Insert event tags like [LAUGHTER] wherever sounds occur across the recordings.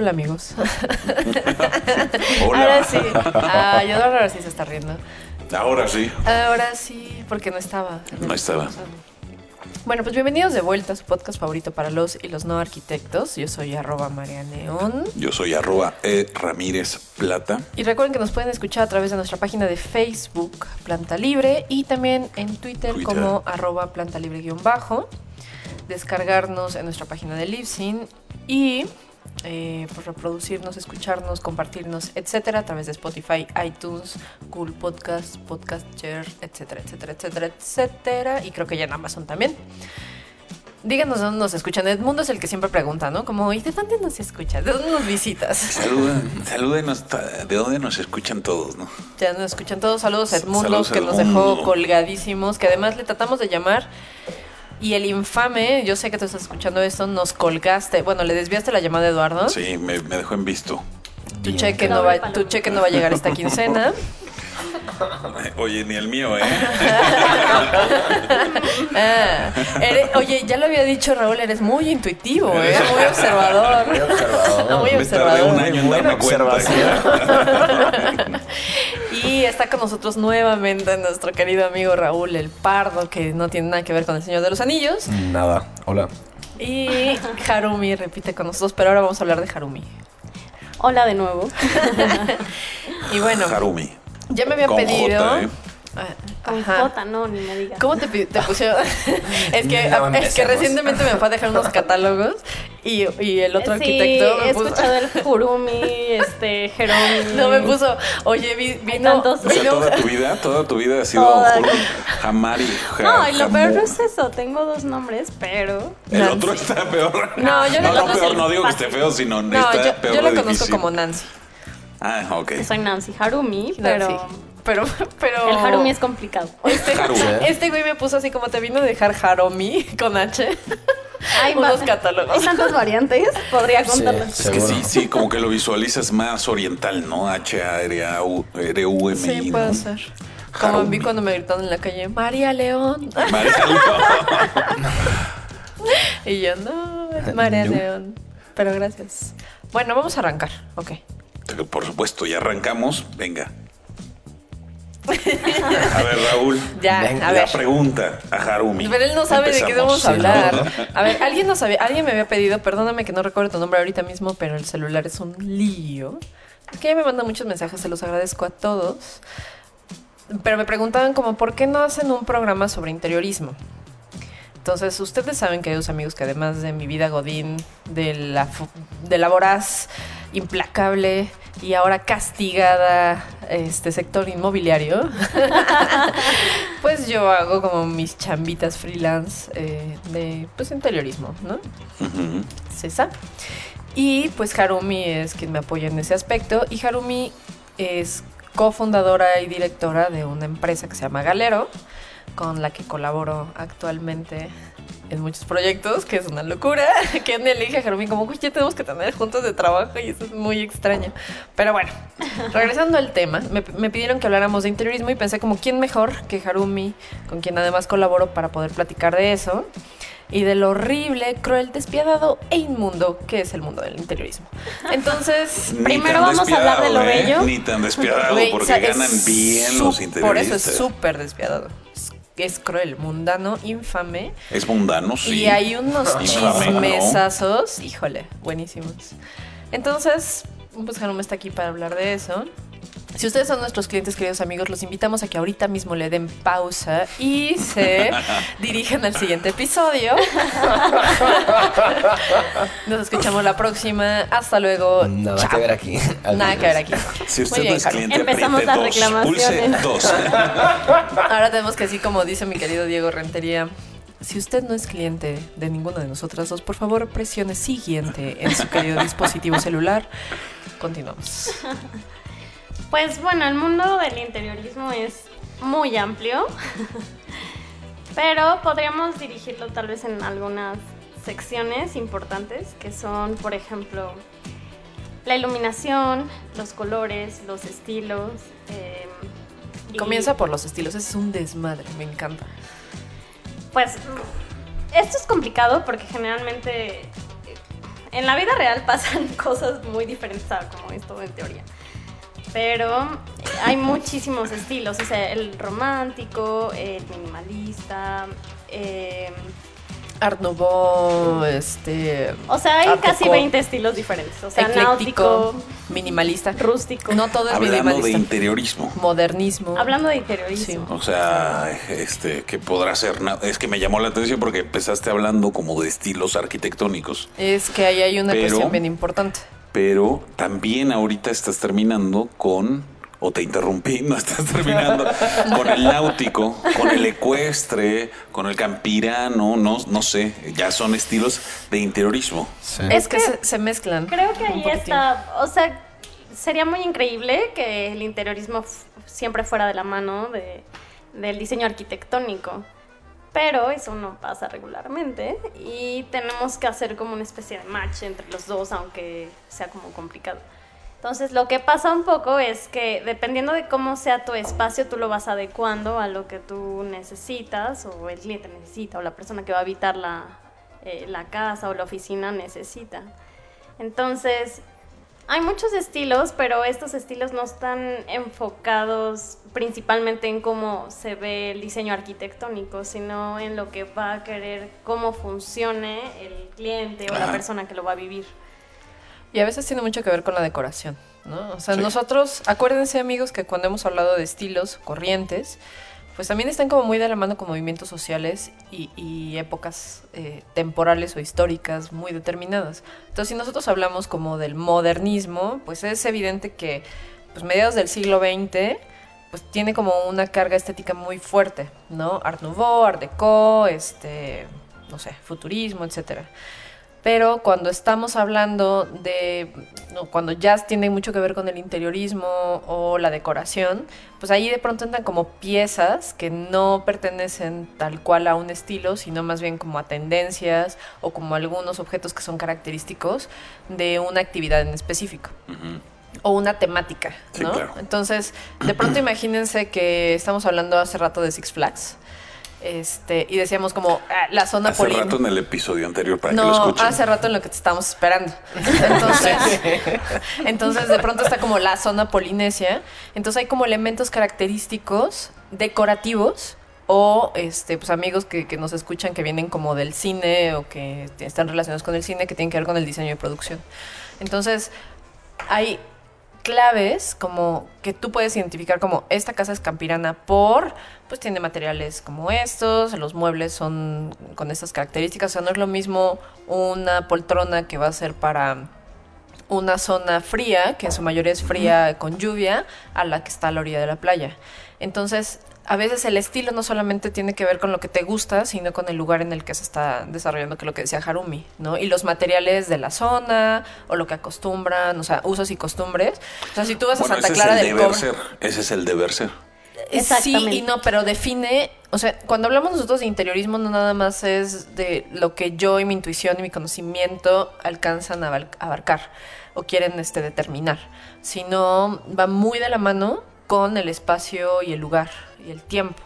[LAUGHS] Hola amigos. Hola. Ahora sí. Ah, Eduardo ahora sí se está riendo. Ahora sí. Ahora sí, porque no estaba. No estaba. pasado. Bueno, pues bienvenidos de vuelta a su podcast favorito para los y los no arquitectos. Yo soy arroba María Neón. Yo soy arroba E. Ramírez Plata. Y recuerden que nos pueden escuchar a través de nuestra página de Facebook, Planta Libre, y también en Twitter, Twitter. como arroba Planta Libre guion bajo. Descargarnos en nuestra página de Libsyn y eh, pues reproducirnos, escucharnos, compartirnos, etcétera, a través de Spotify, iTunes, Google Podcast, Podcatcher, etcétera, etcétera, etcétera, etcétera. Y creo que ya en Amazon también. Díganos dónde nos escuchan. Edmundo es el que siempre pregunta, ¿no? Como, ¿y de dónde nos escuchas? ¿De dónde nos visitas? Saluden, salúdenos de dónde nos escuchan todos, ¿no? Ya nos escuchan todos. Saludos a Edmundo, Saludos que nos Edmundo. dejó colgadísimos, que además le tratamos de llamar. Y el infame, yo sé que tú estás escuchando esto, nos colgaste. Bueno, le desviaste la llamada a Eduardo. Sí, me, me dejó en visto. Tu, cheque no va, tu cheque no va a llegar esta quincena. [LAUGHS] [LAUGHS] Oye, ni el mío, ¿eh? [LAUGHS] Ah, eres- oye, ya lo había dicho Raúl, eres muy intuitivo, ¿eh? muy observador. Muy observador. Muy Me tardé un observador. año en Buena darme cuenta. Y está con nosotros nuevamente nuestro querido amigo Raúl el Pardo, que no tiene nada que ver con el Señor de los Anillos. Nada. Hola. Y Harumi repite con nosotros, pero ahora vamos a hablar de Harumi. Hola de nuevo. [LAUGHS] Y bueno, Harumi. Ya me habían Con pedido. J, ¿eh? Ah, Con. J, no, ni me digas. ¿Cómo te, te pusieron? [LAUGHS] es que, No es que recientemente me fue a dejar unos [LAUGHS] catálogos y, y el otro sí, arquitecto me he puso, escuchado el [LAUGHS] Kurumi, este, Jeromi. no me puso, oye, vi- vino. O sea, vino- toda tu vida, toda tu vida ha sido Toda. Juro- Hamari. Ja- No, y lo peor no es eso. Tengo dos nombres, pero. El Nancy. otro está peor. No, yo no, no, conozco. peor, no digo que esté feo, sino no, está yo, peor yo lo de conozco difícil. como Nancy. Ah, ok. Soy Nancy Harumi, pero. Nancy. Pero, pero. El Harumi es complicado. Este, [LAUGHS] este güey me puso así como te vino a dejar Haromi con H. Hay [LAUGHS] unos más- catálogos. Hay tantas variantes, podría Sí, contarlas. Es que sí, sí, como que lo visualizas más oriental, ¿no? H-A-R-A-U-M-I. Sí, puede ser. Como a mí cuando me gritaron en la calle, María León. María [LAUGHS] y yo, no, es María. León. Pero gracias. Bueno, vamos a arrancar. Ok. Por supuesto, ya arrancamos. Venga. [LAUGHS] A ver, Raúl. Ya, Venga, a la ver. pregunta a Harumi. Pero él no sabe de qué vamos a hablar. [LAUGHS] A ver, alguien no sabía, alguien me había pedido, perdóname que no recuerdo tu nombre ahorita mismo, pero el celular es un lío. Es que me mandan muchos mensajes, se los agradezco a todos. Pero me preguntaban como, ¿por qué no hacen un programa sobre interiorismo? Entonces, ustedes saben que hay dos amigos que además de mi vida godín, de la, de la voraz, implacable y ahora castigada este sector inmobiliario, [LAUGHS] pues yo hago como mis chambitas freelance eh, de pues interiorismo, ¿no? César. Y pues Harumi es quien me apoya en ese aspecto. Y Harumi es cofundadora y directora de una empresa que se llama Galero, con la que colaboro actualmente en muchos proyectos, que es una locura. [LAUGHS] Que le dije a Harumi como, "Uy, ya tenemos que tener juntos de trabajo y eso es muy extraño. Pero bueno, [LAUGHS] regresando al tema, me, me pidieron que habláramos de interiorismo y pensé como, ¿quién mejor que Harumi, con quien además colaboro para poder platicar de eso? y de lo horrible, cruel, despiadado e inmundo que es el mundo del interiorismo. Entonces, [LAUGHS] Primero vamos a hablar de lo ¿eh? bello. Ni tan despiadado, porque o sea, es ganan bien los Por interioristas. eso es súper despiadado. Es, es cruel, mundano, infame. Es mundano, sí. Y hay unos [LAUGHS] chismesazos, híjole, buenísimos. Entonces, pues Harum está aquí para hablar de eso. Si ustedes son nuestros clientes, queridos amigos, los invitamos a que ahorita mismo le den pausa y se [LAUGHS] dirijan al siguiente episodio. [LAUGHS] Nos escuchamos la próxima. Hasta luego. Nada Chao. que ver aquí. Nada que ver aquí. Si usted Muy bien, no es cliente, Empezamos las dos, Pulse reclamaciones. dos. [LAUGHS] Ahora tenemos que, así como dice mi querido Diego Rentería, Si usted no es cliente de ninguna de nosotras dos, por favor presione siguiente en su querido dispositivo celular. Continuamos. Pues bueno, el mundo del interiorismo es muy amplio, [LAUGHS] pero podríamos dirigirlo tal vez en algunas secciones importantes, que son, por ejemplo, la iluminación, los colores, los estilos. eh, y- Comienza por los estilos, es un desmadre, me encanta. Pues esto es complicado porque generalmente eh, en la vida real [LAUGHS] pasan cosas muy diferentes a como es todo en teoría. Pero hay muchísimos estilos, o sea, el romántico, el minimalista, eh, Art Nouveau, este... o sea, hay Art casi Deco, 20 estilos diferentes, o sea, ecléctico, náutico, minimalista. rústico. No todo es Hablando de minimalista. interiorismo. Modernismo. Hablando de interiorismo. O sea, este, que podrá ser. Es que me llamó la atención porque empezaste hablando como de estilos arquitectónicos. Es que ahí hay una Pero- cuestión bien importante. Pero también ahorita estás terminando con. O te interrumpí, [LAUGHS] no estás terminando [LAUGHS] con el náutico, con el ecuestre, con el campirano, no, no sé, ya son estilos de interiorismo. Sí. Es que se, se mezclan. Creo que ahí está, o sea, sería muy increíble que el interiorismo siempre fuera de la mano de, del diseño arquitectónico, pero eso no pasa regularmente y tenemos que hacer como una especie de match entre los dos, aunque sea como complicado. Entonces, lo que pasa un poco es que dependiendo de cómo sea tu espacio, tú lo vas adecuando a lo que tú necesitas o el cliente necesita o la persona que va a habitar la, eh, la casa o la oficina necesita. Entonces, hay muchos estilos, pero estos estilos no están enfocados principalmente en cómo se ve el diseño arquitectónico, sino en lo que va a querer, cómo funcione el cliente o la persona que lo va a vivir. Y a veces tiene mucho que ver con la decoración, ¿no? O sea, Sí. nosotros, acuérdense amigos que cuando hemos hablado de estilos, corrientes, pues también están como muy de la mano con movimientos sociales y, épocas eh, temporales o históricas muy determinadas. Entonces, si nosotros hablamos como del modernismo, pues es evidente que pues mediados del siglo XX pues tiene como una carga estética muy fuerte, ¿no? Art Nouveau, Art Deco, este, no sé, futurismo, etcétera. Pero cuando estamos hablando de, cuando ya tiene mucho que ver con el interiorismo o la decoración, pues ahí de pronto entran como piezas que no pertenecen tal cual a un estilo, sino más bien como a tendencias o como algunos objetos que son característicos de una actividad en específico o una temática, Sí, ¿no? claro. Entonces, de pronto imagínense que estamos hablando hace rato de Six Flags. Este, y decíamos como ah, la zona Hace Polín- rato en el episodio anterior para que lo escuchen. hace rato en lo que te estábamos esperando. Entonces, [LAUGHS] entonces de pronto está como la zona polinesia. Entonces hay como elementos característicos decorativos o este pues amigos que, que nos escuchan que vienen como del cine o que están relacionados con el cine que tienen que ver con el diseño y producción. Entonces, hay claves como que tú puedes identificar como esta casa es campirana por pues tiene materiales como estos, los muebles son con estas características, o sea, no es lo mismo una poltrona que va a ser para una zona fría, que en su mayoría es fría con lluvia, a la que está a la orilla de la playa. Entonces, a veces el estilo no solamente tiene que ver con lo que te gusta, sino con el lugar en el que se está desarrollando, que es lo que decía Harumi, ¿no? Y los materiales de la zona, o lo que acostumbran, o sea, usos y costumbres. O sea, si tú vas Bueno, a Santa ese Clara es el del deber Cobre... ser. Ese es el deber ser. Eh, Sí y no, pero define, o sea, cuando hablamos nosotros de interiorismo no nada más es de lo que yo y mi intuición y mi conocimiento alcanzan a abarcar o quieren este determinar, sino va muy de la mano con el espacio y el lugar y el tiempo.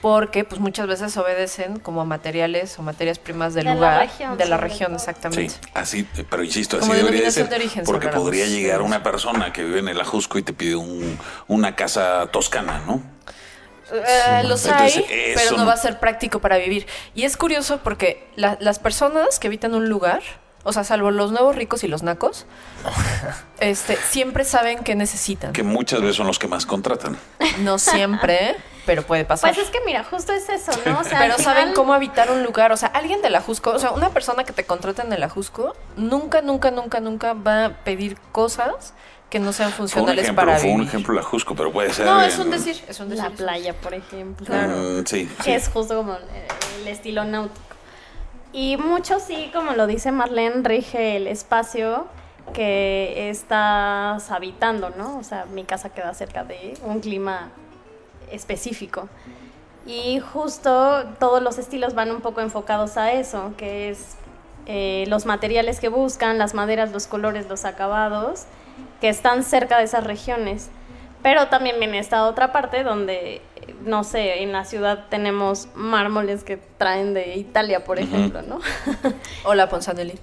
Porque pues muchas veces obedecen como a materiales o materias primas del De la lugar, región, de la región exactamente. Sí, así, pero insisto, así Como debería de ser. de origen, porque podría llegar una persona que vive en el Ajusco y te pide un- una casa toscana, ¿no? Eh, los Entonces, hay, pero no no- va a ser práctico para vivir. Y es curioso porque la- las personas que habitan un lugar, o sea, salvo los nuevos ricos y los nacos, [LAUGHS] este, siempre saben qué necesitan. Que muchas veces son los que más contratan. No siempre, pero puede pasar. Pues es que mira, justo es eso, ¿no? O sea, pero saben cómo habitar un lugar. O sea, alguien de la Jusco, o sea, una persona que te contrata en el Ajusco, nunca, nunca, nunca, nunca va a pedir cosas que no sean Fue un funcionales ejemplo, para fue un vivir. ejemplo la Jusco, pero puede ser. No, es un decir, es un decir. La playa, por ejemplo. Mm, sí, que sí. es justo como el, el estilo náutico. Y mucho sí, como lo dice Marlene, rige el espacio que estás habitando, ¿no? O sea, mi casa queda cerca de un clima específico. Y justo todos los estilos van un poco enfocados a eso, que es eh, los materiales que buscan, las maderas, los colores, los acabados, que están cerca de esas regiones. Pero también viene esta otra parte donde, no sé, en la ciudad tenemos mármoles que traen de Italia, por ejemplo, ¿no? [LAUGHS] Hola, Ponzanelli. [LAUGHS]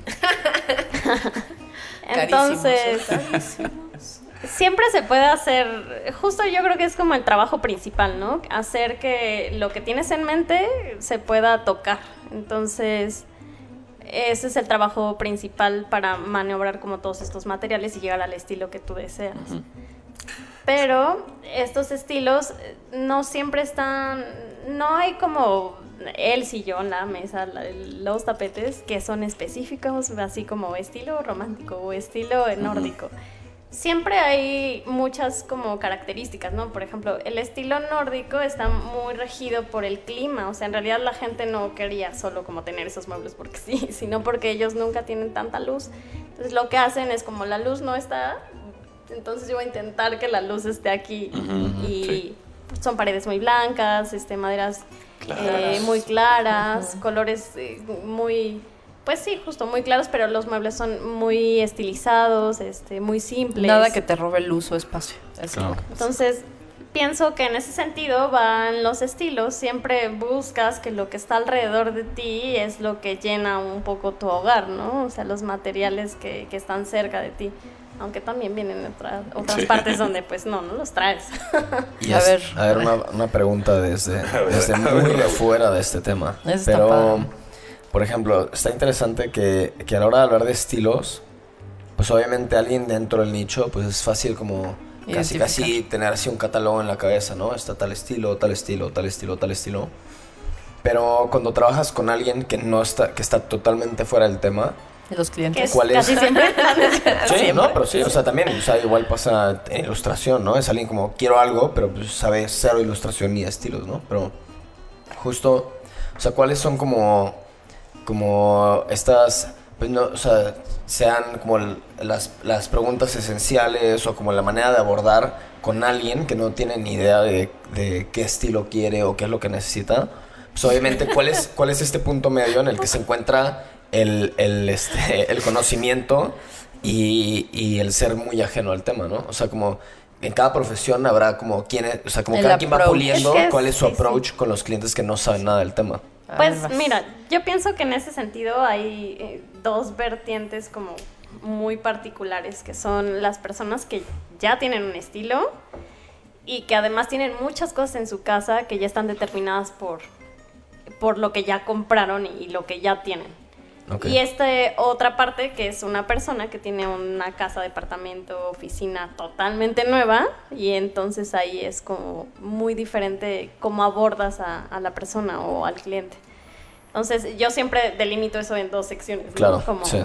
Entonces, Carísimos, siempre se puede hacer, justo yo creo que es como el trabajo principal, ¿no? Hacer que lo que tienes en mente se pueda tocar. Entonces, ese es el trabajo principal para maniobrar como todos estos materiales y llegar al estilo que tú deseas. Pero estos estilos no siempre están, no hay como el sillón, la mesa, la- los tapetes que son específicos, así como estilo romántico o estilo nórdico. Siempre hay muchas como características, ¿no? Por ejemplo, el estilo nórdico está muy regido por el clima, o sea, en realidad la gente no quería solo como tener esos muebles porque sí, [LAUGHS] sino porque ellos nunca tienen tanta luz. Entonces lo que hacen es como la luz no está, entonces yo voy a intentar que la luz esté aquí y sí. son paredes muy blancas, este, maderas Claras. eh, muy claras, colores eh, muy, pues sí, justo muy claros, pero los muebles son muy estilizados, este, muy simples. Nada que te robe luz o espacio. Es Claro. lo que pasa. Entonces, pienso que en ese sentido van los estilos. Siempre buscas que lo que está alrededor de ti es lo que llena un poco tu hogar, ¿no? O sea, los materiales que, que están cerca de ti. Aunque también vienen otras otras Sí. partes donde, pues, no, no los traes. [LAUGHS] Y A es- ver. a ver una, una pregunta desde, [LAUGHS] ver, desde muy ver. afuera de este tema. Está Pero, padre. por ejemplo, está interesante que, que a la hora de hablar de estilos, pues obviamente alguien dentro del nicho, pues es fácil como casi casi tener así un catálogo en la cabeza, ¿no? Está tal estilo, tal estilo, tal estilo, tal estilo. Pero cuando trabajas con alguien que no está, que está totalmente fuera del tema, los clientes. es ¿Cuál es? casi siempre. [LAUGHS] Sí, no, pero sí, o sea, también, o sea, igual pasa en ilustración, ¿no? Es alguien como, quiero algo, pero pues sabe cero ilustración ni estilos, ¿no? Pero justo, o sea, ¿cuáles son como, como estas, pues no, o sea, sean como el- las, las preguntas esenciales o como la manera de abordar con alguien que no tiene ni idea de, de qué estilo quiere o qué es lo que necesita? Pues obviamente, ¿cuál es, cuál es este punto medio en el que se encuentra el, el, este, [LAUGHS] el conocimiento y, y el ser muy ajeno al tema, ¿no? O sea, como en cada profesión habrá como quien es, o sea, como El cada quien va puliendo Es que es- cuál es su sí, sí. approach con los clientes que no saben nada del tema. A Pues mira, yo pienso que en ese sentido hay eh, dos vertientes como muy particulares, que son las personas que ya tienen un estilo y que además tienen muchas cosas en su casa que ya están determinadas por, por lo que ya compraron y lo que ya tienen. Ok. Y esta otra parte que es una persona que tiene una casa, departamento, oficina totalmente nueva y entonces ahí es como muy diferente cómo abordas a, a la persona o al cliente. Entonces yo siempre delimito eso en dos secciones, ¿no? Claro, Como sí.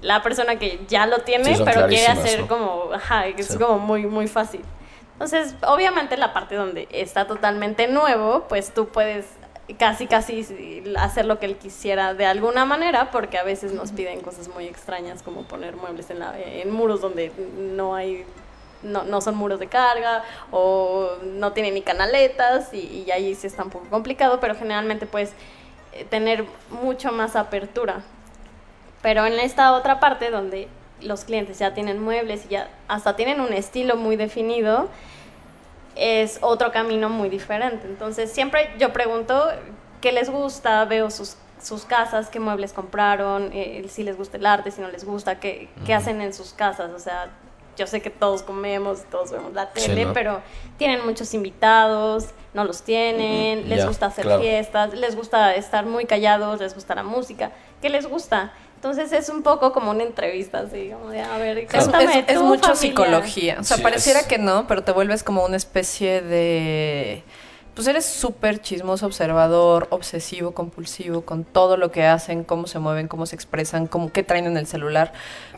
la persona que ya lo tiene Sí, pero quiere hacer ¿no? como, ajá, es Sí. como muy, muy fácil. Entonces, obviamente la parte donde está totalmente nuevo, pues tú puedes casi, casi hacer lo que él quisiera de alguna manera, porque a veces nos piden cosas muy extrañas como poner muebles en, la, en muros donde no hay, no, no son muros de carga o no tienen ni canaletas y, y ahí sí está un poco complicado, pero generalmente puedes eh, tener mucho más apertura. Pero en esta otra parte donde los clientes ya tienen muebles y ya hasta tienen un estilo muy definido, es otro camino muy diferente. Entonces siempre yo pregunto qué les gusta, veo sus, sus casas, qué muebles compraron, eh, si les gusta el arte, si no les gusta, qué, qué hacen en sus casas. O sea, yo sé que todos comemos, todos vemos la Sí, tele, ¿no? pero tienen muchos invitados, no los tienen, les gusta hacer claro. fiestas, les gusta estar muy callados, les gusta la música, ¿qué les gusta? Entonces es un poco como una entrevista, así, como de, a ver, Es, cuéntame es- es tu mucho familia. psicología. O sea, Sí, pareciera es- que no, pero te vuelves como una especie de. pues eres súper chismoso, observador, obsesivo, compulsivo con todo lo que hacen, cómo se mueven, cómo se expresan, cómo qué traen en el celular,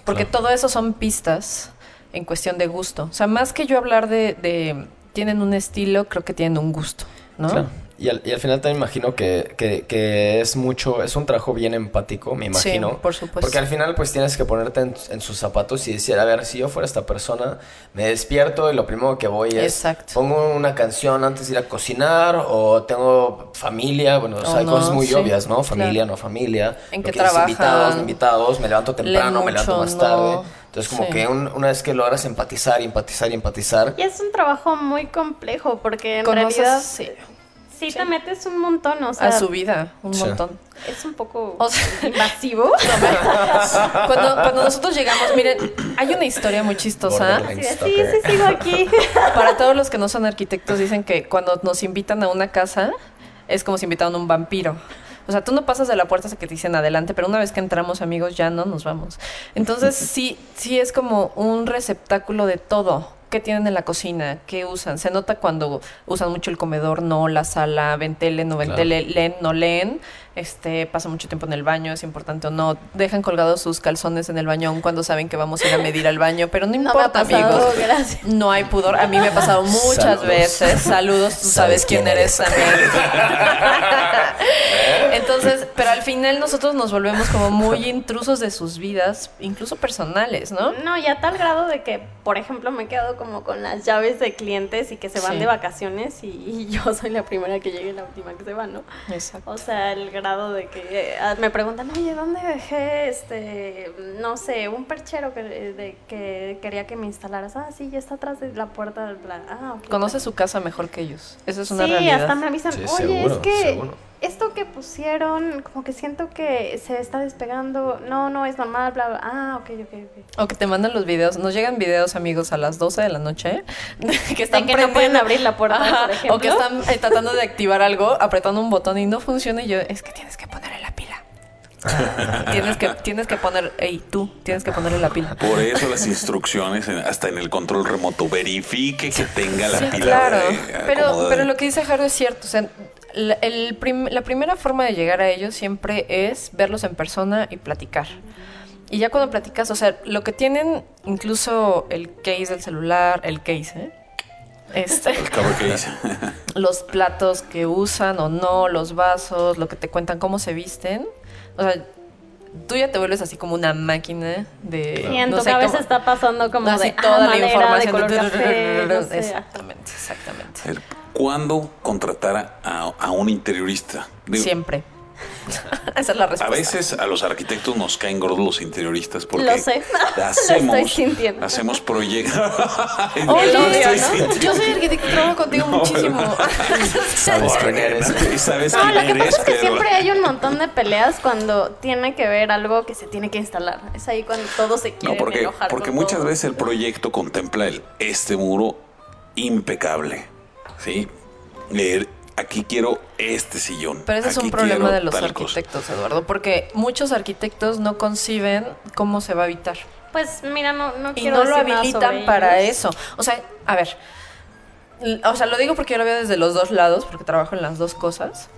porque todo eso son pistas en cuestión de gusto. O sea, más que yo hablar de, de tienen un estilo, creo que tienen un gusto, ¿no? Claro. Y al, y al final también imagino que, que, que es mucho, es un trabajo bien empático, me Sí, imagino. por supuesto. Porque al final pues tienes que ponerte en, en sus zapatos y decir, a ver, si yo fuera esta persona, me despierto y lo primero que voy es, Exacto. pongo una canción antes de ir a cocinar o tengo familia, bueno, o sea, hay no, cosas muy sí, obvias, ¿no? Familia, claro. no familia. ¿En lo qué trabajan? Invitados, invitados, me levanto temprano, me levanto más no. tarde. Entonces como Sí. que un- una vez que logras empatizar, y empatizar y empatizar, Y es un trabajo muy complejo porque en Conoces, realidad sí, sí, te metes un montón, o sea, a su vida, un Sí. montón. es un poco O sea- [LAUGHS] invasivo. [LAUGHS] Cuando, cuando nosotros llegamos, miren, hay una historia muy chistosa. De, sí, sí, sigo aquí. [LAUGHS] Para todos los que no son arquitectos, dicen que cuando nos invitan a una casa, es como si invitaran a un vampiro. O sea, tú no pasas de la puerta hasta que te dicen adelante, pero una vez que entramos, amigos, ya no nos vamos. Entonces, sí, sí es como un receptáculo de todo. ¿Qué tienen en la cocina? ¿Qué usan? Se nota cuando usan mucho el comedor, no, la sala, ven tele, no ven Claro. tele, leen, no leen. Este, pasan mucho tiempo en el baño, es importante o no. Dejan colgados sus calzones en el baño aun cuando saben que vamos a ir a medir al baño, pero no [LAUGHS] No me ha importa, pasado, amigos. gracias. No hay pudor. A mí me ha pasado [LAUGHS] muchas Saludos. veces. Saludos, tú sabes quién eres también. [LAUGHS] Entonces, pero al final nosotros nos volvemos como muy intrusos de sus vidas, incluso personales, ¿no? No, y a tal grado de que, por ejemplo, me he quedado como con las llaves de clientes y que se van Sí. de vacaciones y, y [LAUGHS] yo soy la primera que llega y la última que se va, ¿no? Exacto. O sea, el grado de que eh, ah, me preguntan, oye, ¿dónde dejé este, no sé, un perchero que, de, que quería que me instalaras? Ah, sí, ya está atrás de la puerta. bla- Ah, ok. Conoce su casa mejor que ellos. Esa es una sí, realidad. hasta me avisan, Sí, oye, seguro, es que seguro. Esto que pusieron, como que siento que se está despegando. No, no es normal, bla, bla. Ah, ok, ok, ok. O que te mandan los videos. Nos llegan videos, amigos, a las 12 de la noche [LAUGHS] que están que no pueden abrir la puerta, Ajá, por ejemplo. O que están eh, tratando de activar algo, apretando un botón y no funciona. Y yo, es que tienes que ponerle la pila. [LAUGHS] tienes que tienes que poner, hey, tú tienes que ponerle la pila. Por eso las instrucciones, en- hasta en el control remoto, verifique que tenga la Sí, pila claro. de- Pero, pero lo que dice Jaro es cierto. O sea, la, el prim- la primera forma de llegar a ellos siempre es verlos en persona y platicar. Y ya cuando platicas, o sea, lo que tienen, incluso el case del celular, el case, ¿eh? Este, [LAUGHS] los platos que usan o no, los vasos, lo que te cuentan, cómo se visten. O sea, tú ya te vuelves así como una máquina de... Y en no tu sé, cabeza como- está pasando como así de toda ah, la madera, información de color de- café, [LAUGHS] no sé. Exactamente, exactamente. A ver, ¿Cuándo contratar a, a un interiorista? Digo, Siempre. [LAUGHS] Esa es la A veces a los arquitectos nos caen gordos los interioristas porque Lo sé. [LAUGHS] Lo hacemos, estoy sintiendo. hacemos proyectos. [LAUGHS] Oye, Lo estoy ¿no? yo soy arquitecto, trabajo contigo muchísimo. sabes quién eres. Sabes No, quién lo que eres, pasa es que pero- siempre hay un montón de peleas cuando tiene que ver algo que se tiene que instalar. Es ahí cuando todos se quieren No, porque, enojar. porque muchas todo. veces el proyecto contempla el este muro impecable. ¿Sí? Eh, aquí quiero este sillón. Pero ese es un problema de los cosa. arquitectos, Eduardo, porque muchos arquitectos no conciben cómo se va a habitar. Pues mira, no, no Y quiero no lo decir habilitan para ellos. eso. O sea, a ver. O sea, lo digo porque yo lo veo desde los dos lados, porque trabajo en las dos cosas.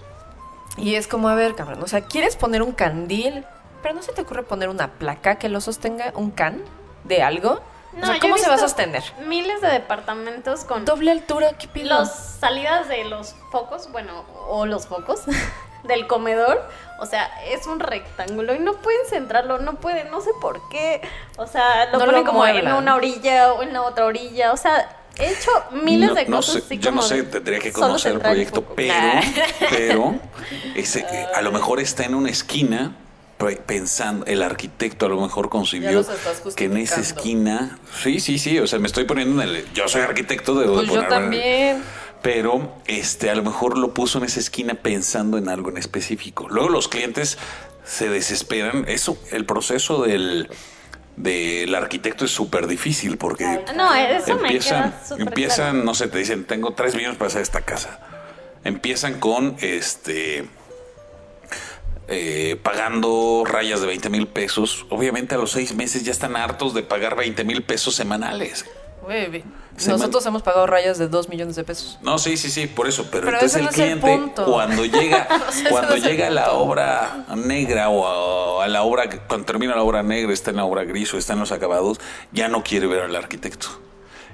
Y es como, a ver, cabrón, o sea, ¿quieres poner un candil? Pero no se te ocurre poner una placa que lo sostenga, un can de algo. No, o sea, yo ¿cómo se va a sostener? Miles de departamentos con Doble altura, ¿qué pido? las salidas de los focos, bueno, o los focos [LAUGHS] del comedor. O sea, es un rectángulo y no pueden centrarlo, no pueden, no sé por qué. O sea, lo No ponen lo como en una orilla o en la otra orilla. O sea, he hecho miles No- de no cosas sé, así yo no sé, tendría que conocer el proyecto, pero, Nah. pero [LAUGHS] ese, a lo mejor está en una esquina pensando, el arquitecto a lo mejor concibió que en esa esquina, sí, sí, sí, o sea, me estoy poniendo en el, yo soy arquitecto, debo de Pues yo también. pero este a lo mejor lo puso en esa esquina pensando en algo en específico. Luego los clientes se desesperan. Eso, el proceso del del arquitecto es súper difícil porque No, eso me empiezan, súper empiezan, claro. no sé, te dicen tengo tres millones para hacer esta casa. Empiezan con este eh, pagando rayas de 20 mil pesos. Obviamente a los seis meses ya están hartos de pagar 20 mil pesos semanales. Nosotros hemos pagado rayas de 2 millones de pesos. No, sí, sí, sí, por eso. Pero, Pero entonces el no es el cliente, cuando [LAUGHS] llega, cuando no llega a la obra negra o a, a la obra, cuando termina la obra negra, está en la obra gris o está en los acabados, ya no quiere ver al arquitecto.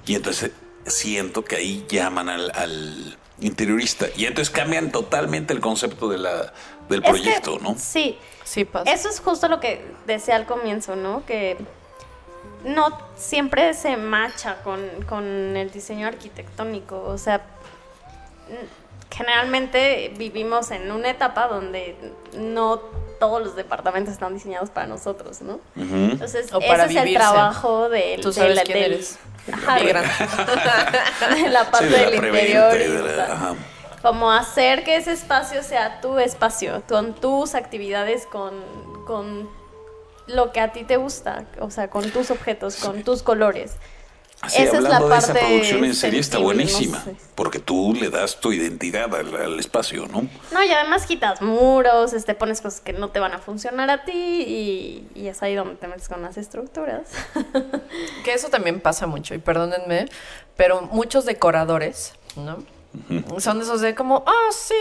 Y entonces siento que ahí llaman al, al interiorista. Y entonces cambian totalmente el concepto de la, del Es que- proyecto, ¿no? Sí, Sí pasa. Eso es justo lo que decía al comienzo, ¿no? Que no siempre se macha con, con el diseño arquitectónico. O sea, generalmente vivimos en una etapa donde no todos los departamentos están diseñados para nosotros, ¿no? Entonces, O para ese es el trabajo del... Tú sabes del- quién del- eres. Ajá, de- [LAUGHS] la parte Sí, de la del interior. de la-. Como hacer que ese espacio sea tu espacio, con tus actividades, con, con lo que a ti te gusta, o sea, con tus objetos, con tus colores. Así, Esa es la hablando de esa parte producción en serie está no buenísima, sé. porque tú le das tu identidad al, al espacio, ¿no? No, y además quitas muros, este, pones cosas que no te van a funcionar a ti y, y es ahí donde te metes con las estructuras. [LAUGHS] Que eso también pasa mucho, y perdónenme, pero muchos decoradores, ¿no? Son esos de como, ah, sí.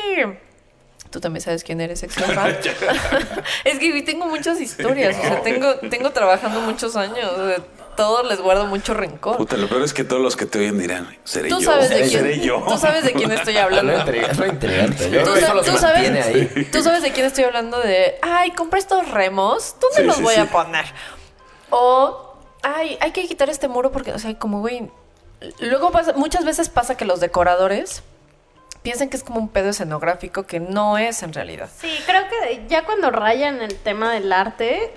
Tú también sabes quién eres, ex jefa. [LAUGHS] [LAUGHS] es que tengo muchas historias, o sea, tengo, tengo trabajando muchos años. o sea, todos les guardo mucho rencor. Puta, lo peor es que todos los que te oyen dirán, seré Tú yo, sabes de seré quién, yo. tú sabes de quién estoy hablando. intriga- es lo intrigante. Yo Tú, sabes, ahí. tú sabes de quién estoy hablando de, ay, compré estos remos, ¿dónde Sí, los sí, voy sí. a poner? O, ay, hay que quitar este muro porque, o sea, como, güey, luego pasa, muchas veces pasa que los decoradores piensan que es como un pedo escenográfico que no es en realidad. Sí, creo que ya cuando rayan el tema del arte,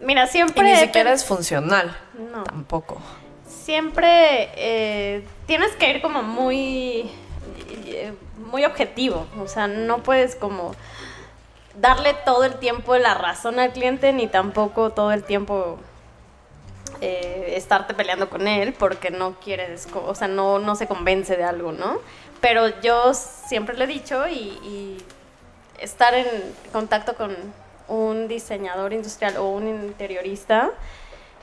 mira, Y siempre... ni he siquiera es funcional. No. Tampoco. siempre eh, tienes que ir como muy eh, muy objetivo o sea no puedes como darle todo el tiempo la razón al cliente ni tampoco todo el tiempo eh, estarte peleando con él porque no quieres o sea no no se convence de algo no pero yo siempre le he dicho y, estar en contacto con un diseñador industrial o un interiorista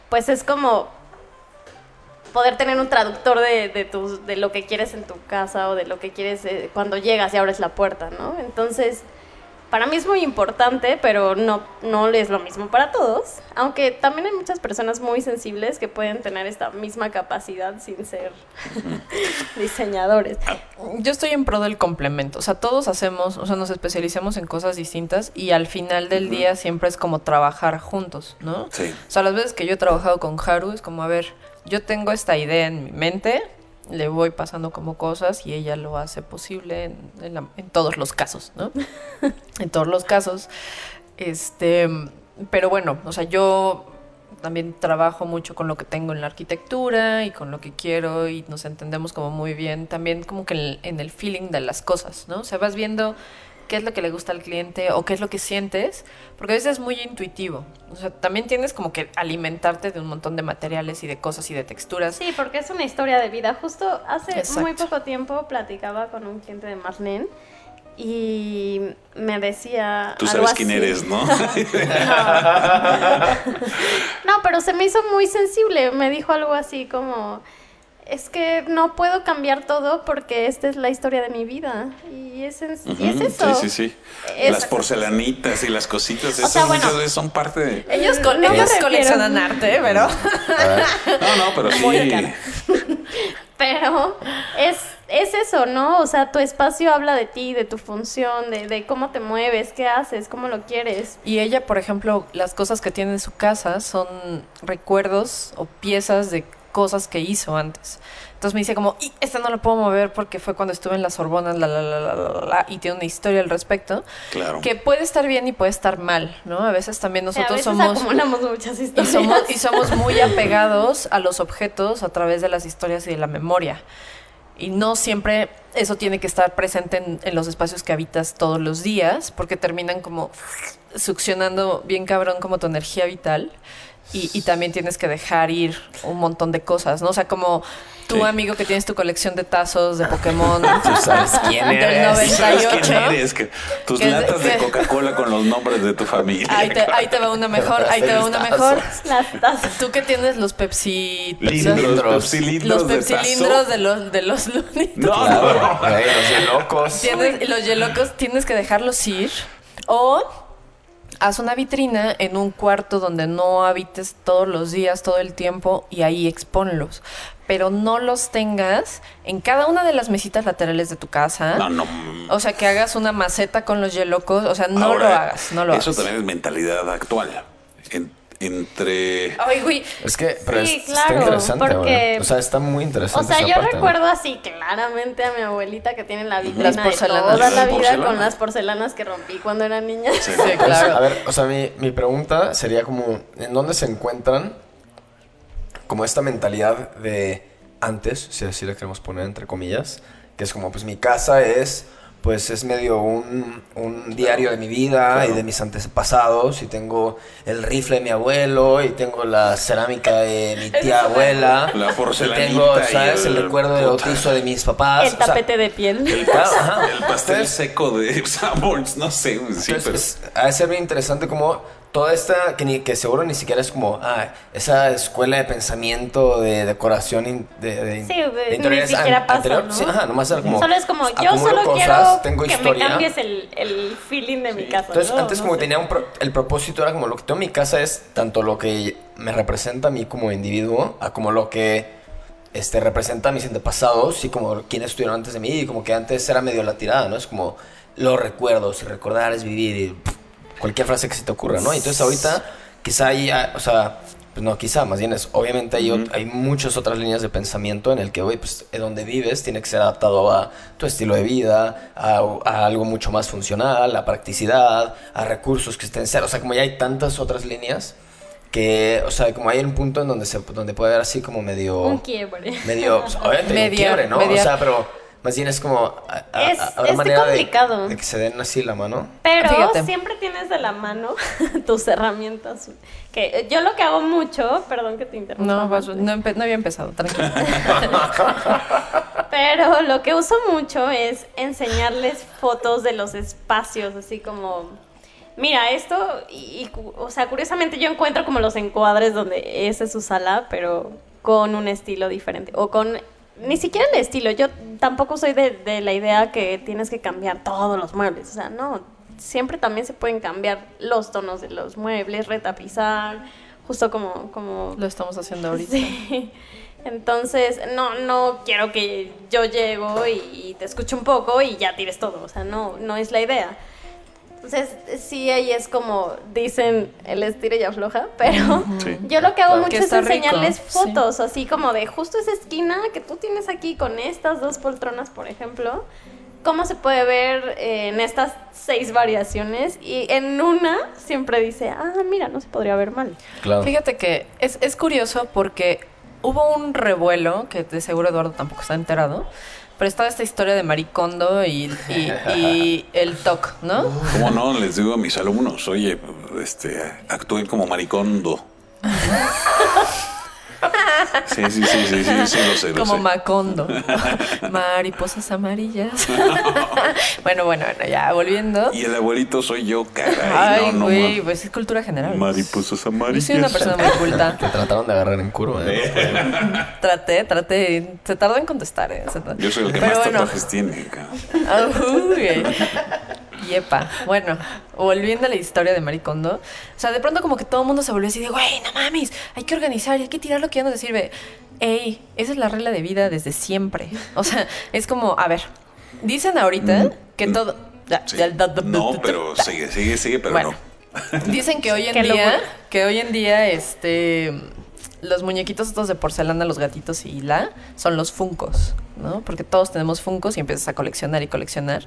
pues es como poder tener un traductor de, de lo que quieres en tu casa o de lo que quieres eh, cuando llegas y abres la puerta, ¿no? Entonces, para mí es muy importante, pero no, no es lo mismo para todos. Aunque también hay muchas personas muy sensibles que pueden tener esta misma capacidad sin ser [LAUGHS] diseñadores. Yo estoy en pro del complemento. O sea, todos hacemos, o sea, nos especializamos en cosas distintas y al final del día siempre es como trabajar juntos, ¿no? Sí. O sea, las veces que yo he trabajado con Haru es como, a ver, yo tengo esta idea en mi mente, le voy pasando como cosas y ella lo hace posible en, en la- en todos los casos, ¿no? [LAUGHS] en todos los casos. Este, pero bueno, o sea, yo también trabajo mucho con lo que tengo en la arquitectura y con lo que quiero y nos entendemos como muy bien, también como que en en el feeling de las cosas, ¿no? O sea, vas viendo qué es lo que le gusta al cliente o qué es lo que sientes, porque a veces es muy intuitivo. O sea, también tienes como que alimentarte de un montón de materiales y de cosas y de texturas. Sí, porque es una historia de vida. Justo hace Exacto. muy poco tiempo platicaba con un cliente de Marlene y me decía... Tú algo sabes quién así. eres, ¿no? [LAUGHS] [LAUGHS] [LAUGHS] No, pero se me hizo muy sensible. Me dijo algo así como, es que no puedo cambiar todo porque esta es la historia de mi vida. Y es, en- y es eso. Sí, sí, sí. Es- Las porcelanitas y las cositas, esas bueno. muchas veces son parte de... Ellos, me ellos coleccionan arte, pero... A ver, No, no, pero [LAUGHS] sí. [LAUGHS] Pero es, es eso, ¿no? O sea, tu espacio habla de ti, de tu función, de, de cómo te mueves, qué haces, cómo lo quieres. Y ella, por ejemplo, las cosas que tiene en su casa son recuerdos o piezas de cosas que hizo antes. Entonces me dice como, y esta no la puedo mover porque fue cuando estuve en la Sorbona, la, la, la, la, la, la", y tiene una historia al respecto, Claro. que puede estar bien y puede estar mal, ¿no? A veces también O sea, a nosotros veces somos... acumulamos muchas Y historias. somos, y somos muy [LAUGHS] apegados a los objetos a través de las historias y de la memoria. Y no siempre eso tiene que estar presente en, en los espacios que habitas todos los días, porque terminan como succionando bien cabrón como tu energía vital. Y, y también tienes que dejar ir un montón de cosas, ¿no? O sea, como tu Sí. amigo que tienes tu colección de tazos de Pokémon. Tú sabes quién Del eres. ¿Sabes 98. quién eres? Que tus Que- latas de Coca-Cola con los nombres de tu familia. Ahí te, ahí te va una mejor, ahí te va una mejor. Las tazas. Tú que tienes los Pepsi... Cilindros, Los- pepsilindros de los, de los Looney Tunes. No, no. güey, los de locos. Tienes, los yelocos tienes que dejarlos ir. O haz una vitrina en un cuarto donde no habites todos los días, todo el tiempo, y ahí exponlos. Pero no los tengas en cada una de las mesitas laterales de tu casa. No, no. O sea, que hagas una maceta con los yelocos. O sea, no Ahora, lo hagas, no lo Eso hagas. también es mentalidad actual. En- entre. Ay, güey. Es que, pero Sí, es- está claro, interesante, porque- güey. O sea, está muy O interesante. sea, esa yo parte, ¿no? recuerdo así claramente a mi abuelita que tiene la vitrina Las de porcelanas. toda la vida con las porcelanas que rompí cuando era niña. Sí, [LAUGHS] Pues, claro. A ver, o sea, mi, mi pregunta sería como, ¿en dónde se encuentran como esta mentalidad de antes, si así le queremos poner entre comillas, que es como, pues mi casa es, pues es medio un, un diario de mi vida y de mis antepasados, y tengo el rifle de mi abuelo, y tengo la cerámica de mi tía abuela, La y porcelanita tengo, y ¿sabes? El, el- recuerdo de bautizo de mis papás. El o sea, tapete de piel. El, Claro, ajá. el pastel seco de [LAUGHS] Sanborns, no sé. Sí, Entonces, pero. es- ha de ser bien interesante como toda esta, que, ni, que seguro ni siquiera es como, ah, esa escuela de pensamiento, de decoración, de, de, Sí, de ni siquiera an- pasa, anterior. ¿no? Sí, ajá, nomás era como, Solo es como, yo acumulo solo cosas, quiero tengo que historia. me cambies el, el feeling de mi casa. Entonces, ¿no? antes No como sé. tenía un pro- el propósito era como lo que tengo en mi casa es tanto lo que me representa a mí como individuo, a como lo que este, representa a mis antepasados y como quienes estuvieron antes de mí y como que antes era medio la tirada, ¿no? Es como los recuerdos y recordar es vivir y pff, cualquier frase que se te ocurra, ¿no? Entonces ahorita quizá hay, ah, o sea, pues no quizá, más bien es, obviamente hay, hay muchas otras líneas de pensamiento en el que, güey, pues donde vives tiene que ser adaptado a tu estilo de vida, a, a algo mucho más funcional, a practicidad, a recursos que estén cerca, o sea, como ya hay tantas otras líneas que, o sea, como hay un punto en donde se donde puede haber así como medio Un quiebre. medio, pues, obviamente un quiebre, ¿no? media- O sea, pero más bien es como a- a- Es- a- es manera complicado. De, que se den así la mano. Pero Fíjate. siempre tienes de la mano [LAUGHS] tus herramientas. Que yo lo que hago mucho, perdón que te interrumpa. No, vas- no, había empezado, tranquilo. [LAUGHS] Pero lo que uso mucho es enseñarles fotos de los espacios, así como, mira, esto, y, y cu- o sea, curiosamente yo encuentro como los encuadres donde esa es su sala, pero con un estilo diferente, o con, ni siquiera el estilo, yo tampoco soy de, de la idea que tienes que cambiar todos los muebles, o sea, no, siempre también se pueden cambiar los tonos de los muebles, retapizar, justo como, como Lo estamos haciendo [LAUGHS] ahorita. Sí. Entonces, no, no quiero que yo llego y, y te escuche un poco y ya tires todo. O sea, no, no es la idea. Entonces, sí, ahí es como dicen el estira y afloja, pero [LAUGHS] Sí. yo lo que hago Claro. mucho Que es está rico, enseñarles sí. fotos, así como de justo esa esquina que tú tienes aquí con estas dos poltronas, por ejemplo. ¿Cómo se puede ver eh, en estas seis variaciones? Y en una siempre dice, ah, mira, no se podría ver mal. Claro. Fíjate que es, es curioso porque hubo un revuelo, que de seguro Eduardo tampoco está enterado, pero estaba esta historia de Maricondo y, y, y el TOC, ¿no? ¿Cómo no? Les digo a mis alumnos, oye, este, actúen como maricondo. [LAUGHS] Sí, sí, sí, sí, sí, sí, lo sé, lo Como sé. Macondo. [LAUGHS] Mariposas amarillas. [LAUGHS] bueno, bueno, bueno, ya volviendo. Y el abuelito soy yo, caray. Ay, no, no, güey, ma- pues es cultura general. Mariposas Yo amarillas. soy una persona muy culta. Te trataron de agarrar en curva, ¿eh? [LAUGHS] Traté, traté. Se tardó en contestar, ¿eh? Yo soy el que Pero más bueno. tatuajes tiene. cabrón. Ah. [LAUGHS] Yepa. Bueno, volviendo a la historia de Maricondo. O sea, de pronto como que todo el mundo se volvió así de, güey, no mames, hay que organizar y hay que tirar lo que ya no te sirve. Ey, esa es la regla de vida desde siempre. O sea, es como, a ver, dicen ahorita que todo... Sí. No, pero sigue, sigue, sigue, pero bueno, no. [LAUGHS] dicen que hoy en día, locura. que hoy en día, este, los muñequitos estos de porcelana, los gatitos y la, son los funcos, ¿no? Porque todos tenemos funcos y empiezas a coleccionar y coleccionar.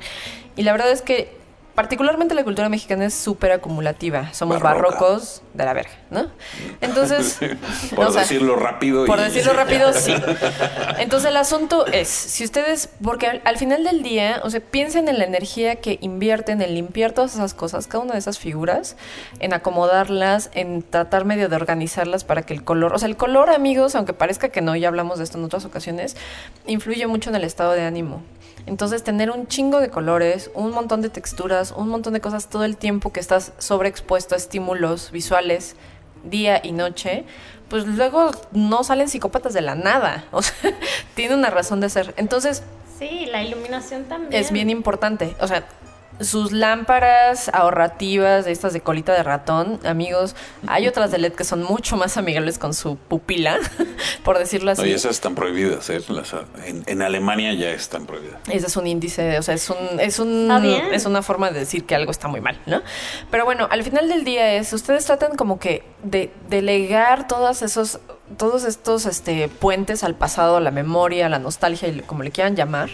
Y la verdad es que particularmente la cultura mexicana es súper acumulativa. Somos Barroca. barrocos de la verga, ¿no? Entonces, [LAUGHS] [LAUGHS] Por o sea, decirlo rápido. por y- decirlo rápido, sí. Entonces el asunto es, si ustedes, porque al, al final del día, o sea, piensen en la energía que invierten en limpiar todas esas cosas, cada una de esas figuras, en acomodarlas, en tratar medio de organizarlas para que el color, o sea, el color, amigos, aunque parezca que no, ya hablamos de esto en otras ocasiones, influye mucho en el estado de ánimo. Entonces, tener un chingo de colores, un montón de texturas, un montón de cosas todo el tiempo que estás sobreexpuesto a estímulos visuales día y noche, pues luego no salen psicópatas de la nada. [LAUGHS] O sea, tiene una razón de ser. Entonces, Sí, la iluminación también. es bien importante. O sea, sus lámparas ahorrativas, de estas de colita de ratón, amigos, hay otras de LED que son mucho más amigables con su pupila, [LAUGHS] por decirlo así. Oye, esas están prohibidas, ¿eh? Las- en, en Alemania ya están prohibidas. Ese es un índice, de- o sea, es un, es un, es una forma de decir que algo está muy mal, ¿no? Pero bueno, al final del día es, ustedes tratan como que de delegar todos esos, todos estos, este, puentes al pasado, a la memoria, a la nostalgia y como le quieran llamar,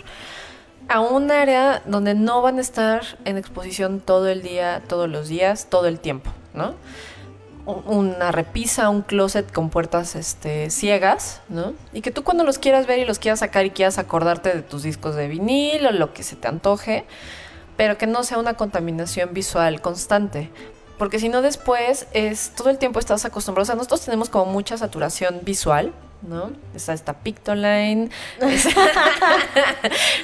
a un área donde no van a estar en exposición todo el día, todos los días, todo el tiempo, ¿no? una repisa, un closet con puertas este, ciegas, ¿no? Y que tú cuando los quieras ver y los quieras sacar y quieras acordarte de tus discos de vinil o lo que se te antoje, pero que no sea una contaminación visual constante. Porque si no después es todo el tiempo estás acostumbrado. O sea, nosotros tenemos como mucha saturación visual, ¿no? Está esta Pictoline. [LAUGHS] es-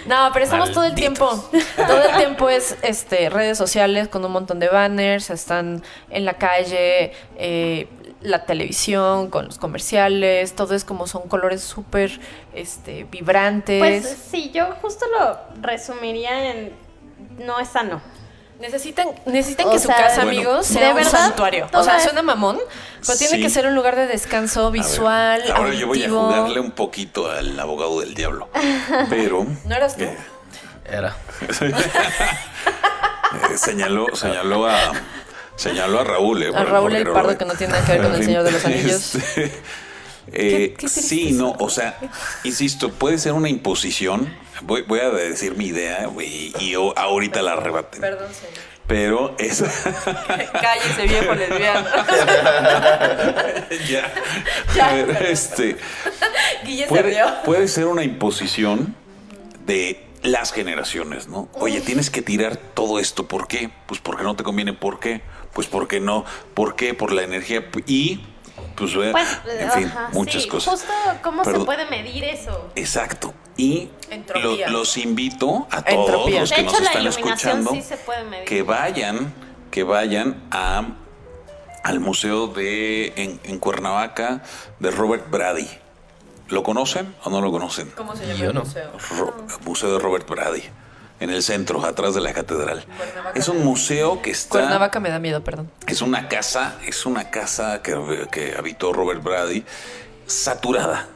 no, pero estamos todo el tiempo. Todo el tiempo es este redes sociales con un montón de banners, están en la calle, eh, la televisión con los comerciales, todo es como son colores súper este, vibrantes. Pues sí, yo justo lo resumiría en no es sano. Necesitan, necesitan O que su casa, Bueno. amigos, de sea un verdad, santuario. O sea, suena mamón, pero tiene que ser un lugar de descanso A ver, visual, ahora yo voy a jugarle un poquito al abogado del diablo. Pero. [LAUGHS] ¿No eras tú? eh, Era. [LAUGHS] eh, señaló, señaló a. Señaló a Raúl, eh, A Raúl el Pardo, que no tiene nada que ver [LAUGHS] con el Señor de los Anillos. Este, eh, Qué- qué sí, no, o sea, insisto, puede ser una imposición. Voy, voy a decir mi idea güey, y yo ahorita la rebaten. Perdón, señor. Pero es. [LAUGHS] Cállese, viejo lesbiano. [LAUGHS] ya. [LAUGHS] Ya. A ver, este. Guille se puede, rió. puede ser una imposición de las generaciones, ¿no? Oye, tienes que tirar todo esto. ¿Por qué? Pues porque no te conviene. ¿Por qué? Pues porque no. ¿Por qué? Por la energía. Y, pues, Pues, en fin, ajá, muchas sí, cosas. Justo cómo Perdón. se puede medir eso. Exacto. Y lo- los invito a todos Entropía. los De que hecho, nos están escuchando sí se puede medir. que vayan, que vayan a al museo de en, en Cuernavaca de Robert Brady. ¿Lo conocen o no lo conocen? ¿Cómo se llama Yo el no. museo? Ro- Museo de Robert Brady. En el centro, atrás de la catedral. Cuernavaca. Es un museo que está. Cuernavaca me da miedo, perdón. Es una casa, es una casa que, que habitó Robert Brady, saturada.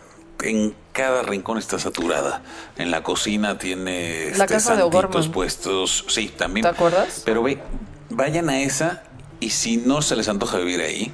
En cada rincón está saturada. En la cocina tiene La este, casa de santitos O'Gorman. puestos. Sí, también. ¿Te acuerdas? Pero ve, vayan a esa y si no se les antoja vivir ahí,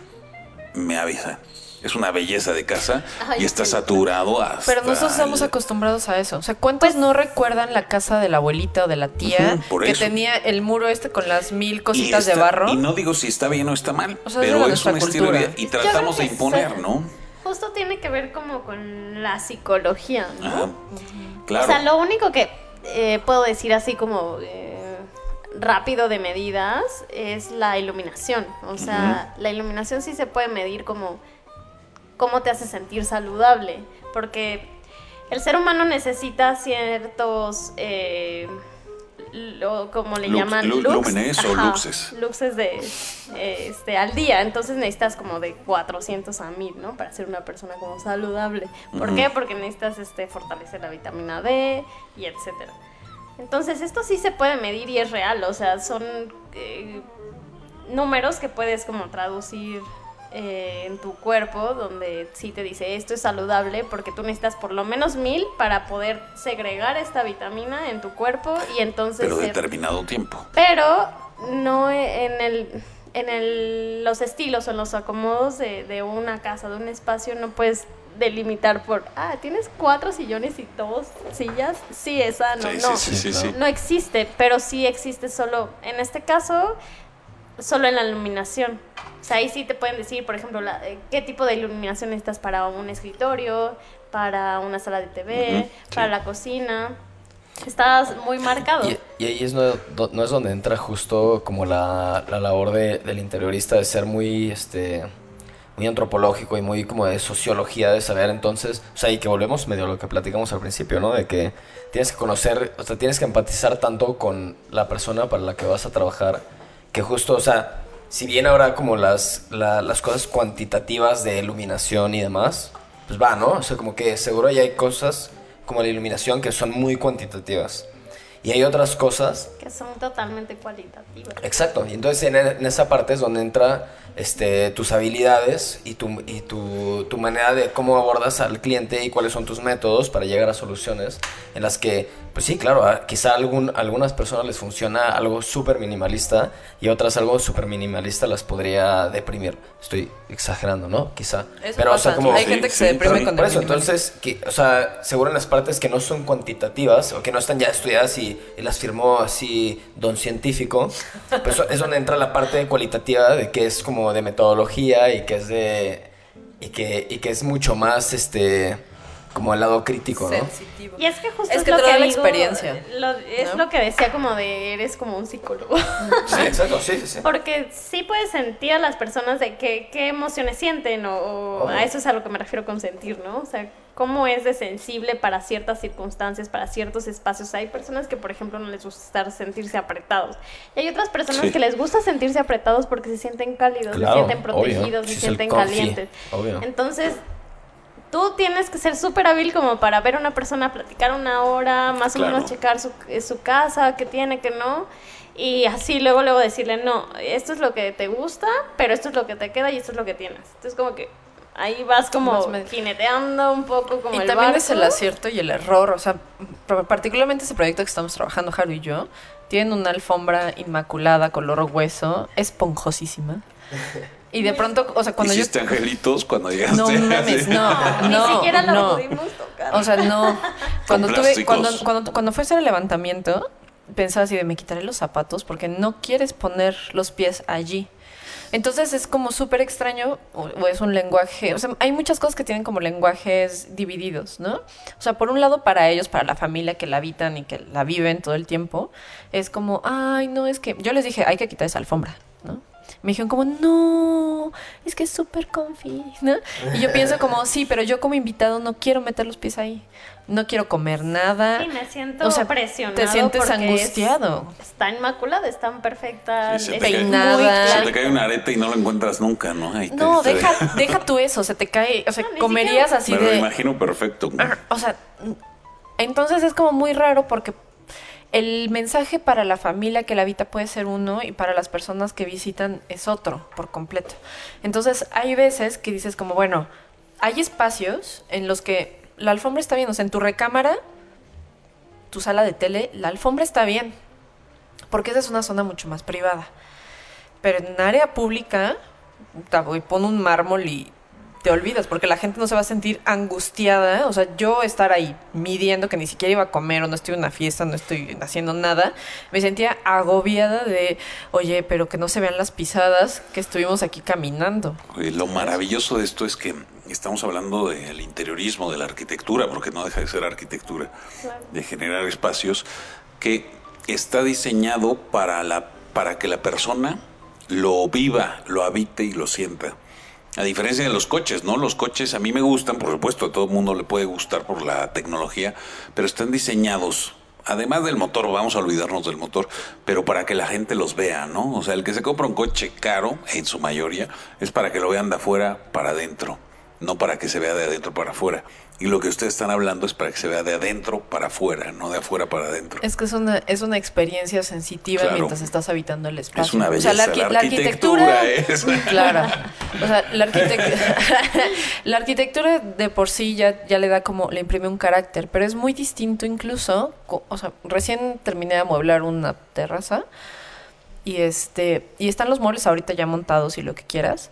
me avisan. Es una belleza de casa Ay, y está sí. saturado hasta Pero nosotros estamos el- acostumbrados a eso. O sea, ¿cuántos no recuerdan la casa de la abuelita o de la tía Ujú, por que eso. tenía el muro este con las mil cositas de barro? Y no digo si está bien o está mal, O sea, es de pero es nuestra un estilo de cultura. vida y tratamos de imponer, sí. ¿no? Justo tiene que ver como con la psicología, ¿no? Ajá. Claro. O sea, lo único que eh, puedo decir así como eh, rápido de medidas es la iluminación. O sea, la iluminación sí se puede medir como cómo te hace sentir saludable. Porque el ser humano necesita ciertos, eh, lo- como le Lux- llaman, lu- lux, lúmenes o luxes. luxes de, eh, este, al día. Entonces necesitas como de 400 a 1000, ¿no? Para ser una persona como saludable. ¿Por qué? Porque necesitas este, fortalecer la vitamina D y etcétera. Entonces esto sí se puede medir y es real. O sea, son eh, números que puedes como traducir eh, en tu cuerpo donde sí te dice esto es saludable porque tú necesitas por lo menos mil para poder segregar esta vitamina en tu cuerpo y entonces pero ser- determinado tiempo. pero no en el en el- los estilos o en los acomodos de, de una casa, de un espacio, no puedes delimitar por, ah, tienes cuatro sillones y dos sillas. Sí, esa no, Sí, no. sí, sí, sí, sí. No existe, pero sí existe solo, en este caso, solo en la iluminación. O sea, ahí sí te pueden decir, por ejemplo, la- eh, qué tipo de iluminación necesitas para un escritorio, para una sala de TV, sí. para la cocina. Estás muy marcado. Y, y ahí es no, es donde entra justo como la, la labor de- del interiorista de ser muy este muy antropológico y muy como de sociología de saber entonces, o sea, y que volvemos medio a lo que platicamos al principio, ¿no? De que tienes que conocer, o sea, tienes que empatizar tanto con la persona para la que vas a trabajar, que justo, o sea, si bien ahora como las, la- las cosas cuantitativas de iluminación y demás, pues va, ¿no? O sea, como que seguro ya hay cosas como la iluminación que son muy cuantitativas. Y hay otras cosas que son totalmente cualitativas. Exacto, y entonces en, en esa parte es donde entra este, tus habilidades y, tu, y tu, tu manera de cómo abordas al cliente y cuáles son tus métodos para llegar a soluciones en las que, pues sí, claro, a- quizá a algún, algunas personas les funciona algo súper minimalista y a otras algo súper minimalista las podría deprimir. Estoy exagerando, ¿no? Quizá. Eso Pero, o sea, como... Hay Sí, gente que sí, se deprime sí. con Por eso, entonces, que, o sea, seguro en las partes que no son cuantitativas o que no están ya estudiadas y, las firmó así don científico, pues eso es donde entra la parte cualitativa de que es como de metodología y que es de y que, y que es mucho más este como el lado crítico, ¿no? Sensitivo. Y es que justo Es es, que lo te que da la digo, experiencia, lo- es ¿no? lo que decía como de eres como un psicólogo. Sí, exacto, sí, sí, sí. Porque sí puedes sentir a las personas de qué, qué emociones sienten, o, o Obvio. a eso es a lo que me refiero con sentir, ¿no? O sea, cómo es de sensible para ciertas circunstancias, para ciertos espacios. Hay personas que, por ejemplo, no les gusta estar, sentirse apretados. Y hay otras personas Sí. que les gusta sentirse apretados porque se sienten cálidos, Claro, se sienten obvio. protegidos, Sí, se es sienten calientes. obvio. Entonces, tú tienes que ser súper hábil como para ver a una persona, platicar una hora, más Claro. o menos checar su, eh, su casa, qué tiene, qué no. Y así luego, luego decirle, no, esto es lo que te gusta, pero esto es lo que te queda y esto es lo que tienes. Entonces como que ahí vas como jineteando un poco como y el también es el acierto y el error, o sea, particularmente ese proyecto que estamos trabajando, Haru y yo, tienen una alfombra inmaculada, color hueso, esponjosísima. [LAUGHS] Y de pronto, o sea, cuando yo... Hiciste angelitos cuando llegaste. No [LAUGHS] mames, así. no, [LAUGHS] Ni no, siquiera lo no. pudimos tocar. O sea, no. Cuando tuve, cuando, cuando, cuando fue a hacer el levantamiento, pensaba así de me quitaré los zapatos porque no quieres poner los pies allí. Entonces es como súper extraño, o, o es un lenguaje, o sea, hay muchas cosas que tienen como lenguajes divididos, ¿no? O sea, por un lado para ellos, para la familia que la habitan y que la viven todo el tiempo, es como, ay, no, es que yo les dije, hay que quitar esa alfombra, ¿no? Me dijeron como, no, es que es súper comfy, ¿no? Y yo pienso como, [LAUGHS] sí, pero yo como invitado no quiero meter los pies ahí, no quiero comer nada. Sí, me siento O sea, presionado. te sientes es- angustiado. está inmaculada, está perfecta, Sí, se es te cae- muy Peinada. Se te cae una areta y no lo encuentras nunca, ¿no? Ahí No, te- deja, deja tú eso, se te cae, o sea, No, comerías siquiera- así Me lo de... imagino perfecto. O sea, entonces es como muy raro porque el mensaje para la familia que la habita puede ser uno y para las personas que visitan es otro por completo. Entonces hay veces que dices como, bueno, hay espacios en los que la alfombra está bien, o sea, en tu recámara, tu sala de tele, la alfombra está bien, porque esa es una zona mucho más privada. Pero en área pública, pon un mármol y te olvidas, porque la gente no se va a sentir angustiada. O sea, yo estar ahí midiendo que ni siquiera iba a comer o no estoy en una fiesta, no estoy haciendo nada, me sentía agobiada de, oye, pero que no se vean las pisadas que estuvimos aquí caminando. Oye, Lo maravilloso de esto es que estamos hablando del interiorismo, de la arquitectura, porque no deja de ser arquitectura, de generar espacios que está diseñado para, la, para que la persona lo viva, lo habite y lo sienta. A diferencia de los coches, ¿no? Los coches a mí me gustan, por supuesto, a todo el mundo le puede gustar por la tecnología, pero están diseñados, además del motor, vamos a olvidarnos del motor, pero para que la gente los vea, ¿no? O sea, el que se compra un coche caro, en su mayoría, es para que lo vean de afuera para adentro, no para que se vea de adentro para afuera. Y lo que ustedes están hablando es para que se vea de adentro para afuera, no de afuera para adentro. Es que es una, es una experiencia sensitiva Claro. mientras estás habitando el espacio. Es una O sea, belleza, la arquitectura es. [LAUGHS] Claro. O sea, la, arquitect- [LAUGHS] la arquitectura de por sí ya, ya le da como, le imprime un carácter, pero es muy distinto incluso. O sea, recién terminé de amueblar una terraza Y este, y están los muebles ahorita ya montados y lo que quieras,